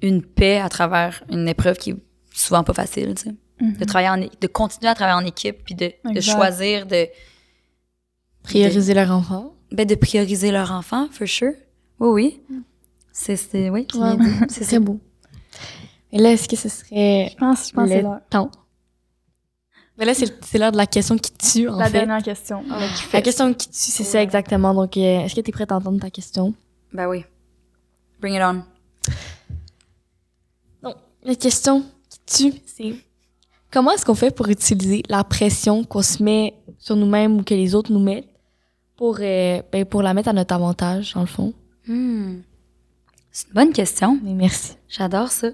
une paix à travers une épreuve qui est souvent pas facile, tu sais. De travailler en é- de continuer à travailler en équipe puis de, choisir de Prioriser leur enfant. ben de prioriser leur enfant for sure. Oui oui. C'est c'est oui Ouais. C'est très beau. Et là, est-ce que ce serait Je pense, je pense que c'est le l'heure. temps? Mais là, c'est l'heure de la question qui tue, en La fait. dernière question. Ah. La question qui tue, c'est ça exactement. Donc, euh, est-ce que tu es prête à entendre ta question? ben oui bring it on Non. La question qui tue, c'est comment est-ce qu'on fait pour utiliser la pression qu'on se met sur nous-mêmes ou que les autres nous mettent pour, euh, ben, pour la mettre à notre avantage, dans le fond? Hmm. c'est une bonne question Mais merci. j'adore ça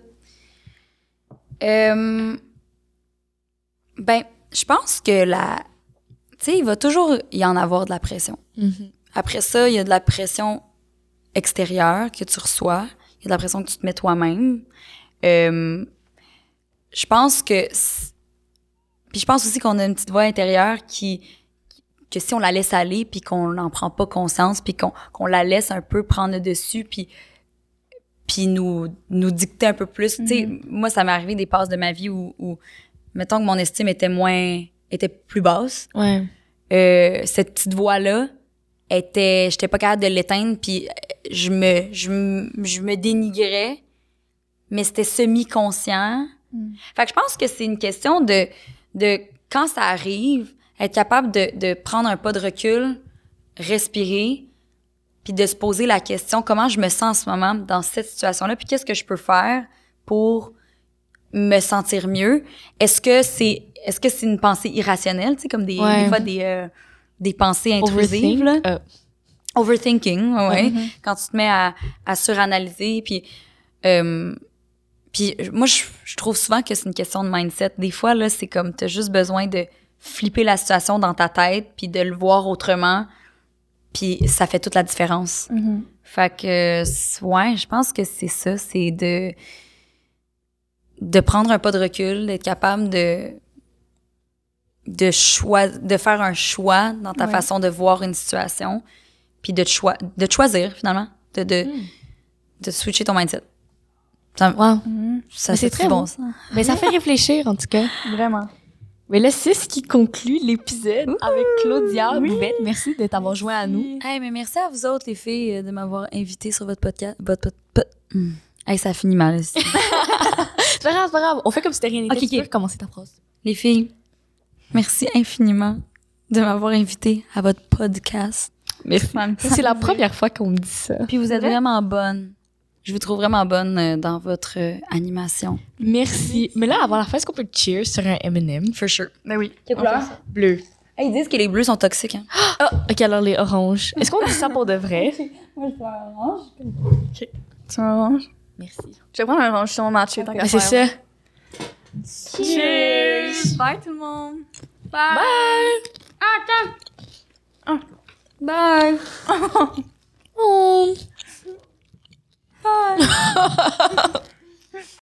Euh, ben je pense que la tu sais il va toujours y en avoir de la pression Mhm. Après ça, il y a de la pression extérieure que tu reçois. Il y a de la pression que tu te mets toi-même. Euh, je pense que... Puis je pense aussi qu'on a une petite voix intérieure qui... que si on la laisse aller, puis qu'on n'en prend pas conscience, puis qu'on qu'on la laisse un peu prendre le dessus, puis puis nous, nous dicter un peu plus. Tu sais, moi, ça m'est arrivé des passes de ma vie où, où, mettons que mon estime était moins... était plus basse Ouais. euh, cette petite voix là était j'étais pas capable de l'éteindre puis euh, je me je je me dénigrais mais c'était semi conscient Mm. fait que je pense que c'est une question de de quand ça arrive être capable de de prendre un pas de recul respirer puis de se poser la question comment je me sens en ce moment dans cette situation là puis qu'est-ce que je peux faire pour me sentir mieux? Est-ce que c'est est-ce que c'est une pensée irrationnelle tu sais comme des, Ouais. des fois des euh, des pensées intrusives là? Euh, overthinking ouais. Mhm. quand tu te mets à, à suranalyser puis euh, puis moi je, je trouve souvent que c'est une question de mindset des fois là c'est comme t'as juste besoin de flipper la situation dans ta tête puis de le voir autrement puis ça fait toute la différence Mhm. fait que, ouais, je pense que c'est ça, c'est de de prendre un pas de recul, d'être capable de de choix, de faire un choix dans ta Ouais. façon de voir une situation, puis de choi- de choisir finalement, de de, Mm. de switcher ton mindset. Ça, wow. Ça c'est très bon ça. Mais ça fait réfléchir, en tout cas. Vraiment. Mais là, c'est ce qui conclut l'épisode avec Claudia Oui. Bouvette. Merci de t'avoir joint à nous. Hey, mais merci à vous autres les filles euh, de m'avoir invité sur votre podcast. Votre pod- pod- Hmm. Hey, ça finit mal. ici. C'est pas grave, c'est pas grave. On fait comme si c'était rien n'était. Ok, Tu ok. peux commencer ta phrase. Les filles, merci infiniment de m'avoir invité à votre podcast. Merci. C'est la première fois qu'on me dit ça. Puis vous êtes vrai? vraiment bonne. Je vous trouve vraiment bonne euh, dans votre euh, animation. Merci. Mais là, avant la fin, est-ce qu'on peut cheer sur un M&M? For sure. Ben oui. Quelle couleur? Bleu. Hey, ils disent que les bleus sont toxiques. Hein. Ah, ok, alors les oranges. Est-ce qu'on dit ça pour de vrai? Moi, je prends un orange. Tu veux un orange? Merci. Je vais prendre un orange sur mon match. Ah, c'est ça. Cheers! Bye tout le monde! Bye! Bye! god.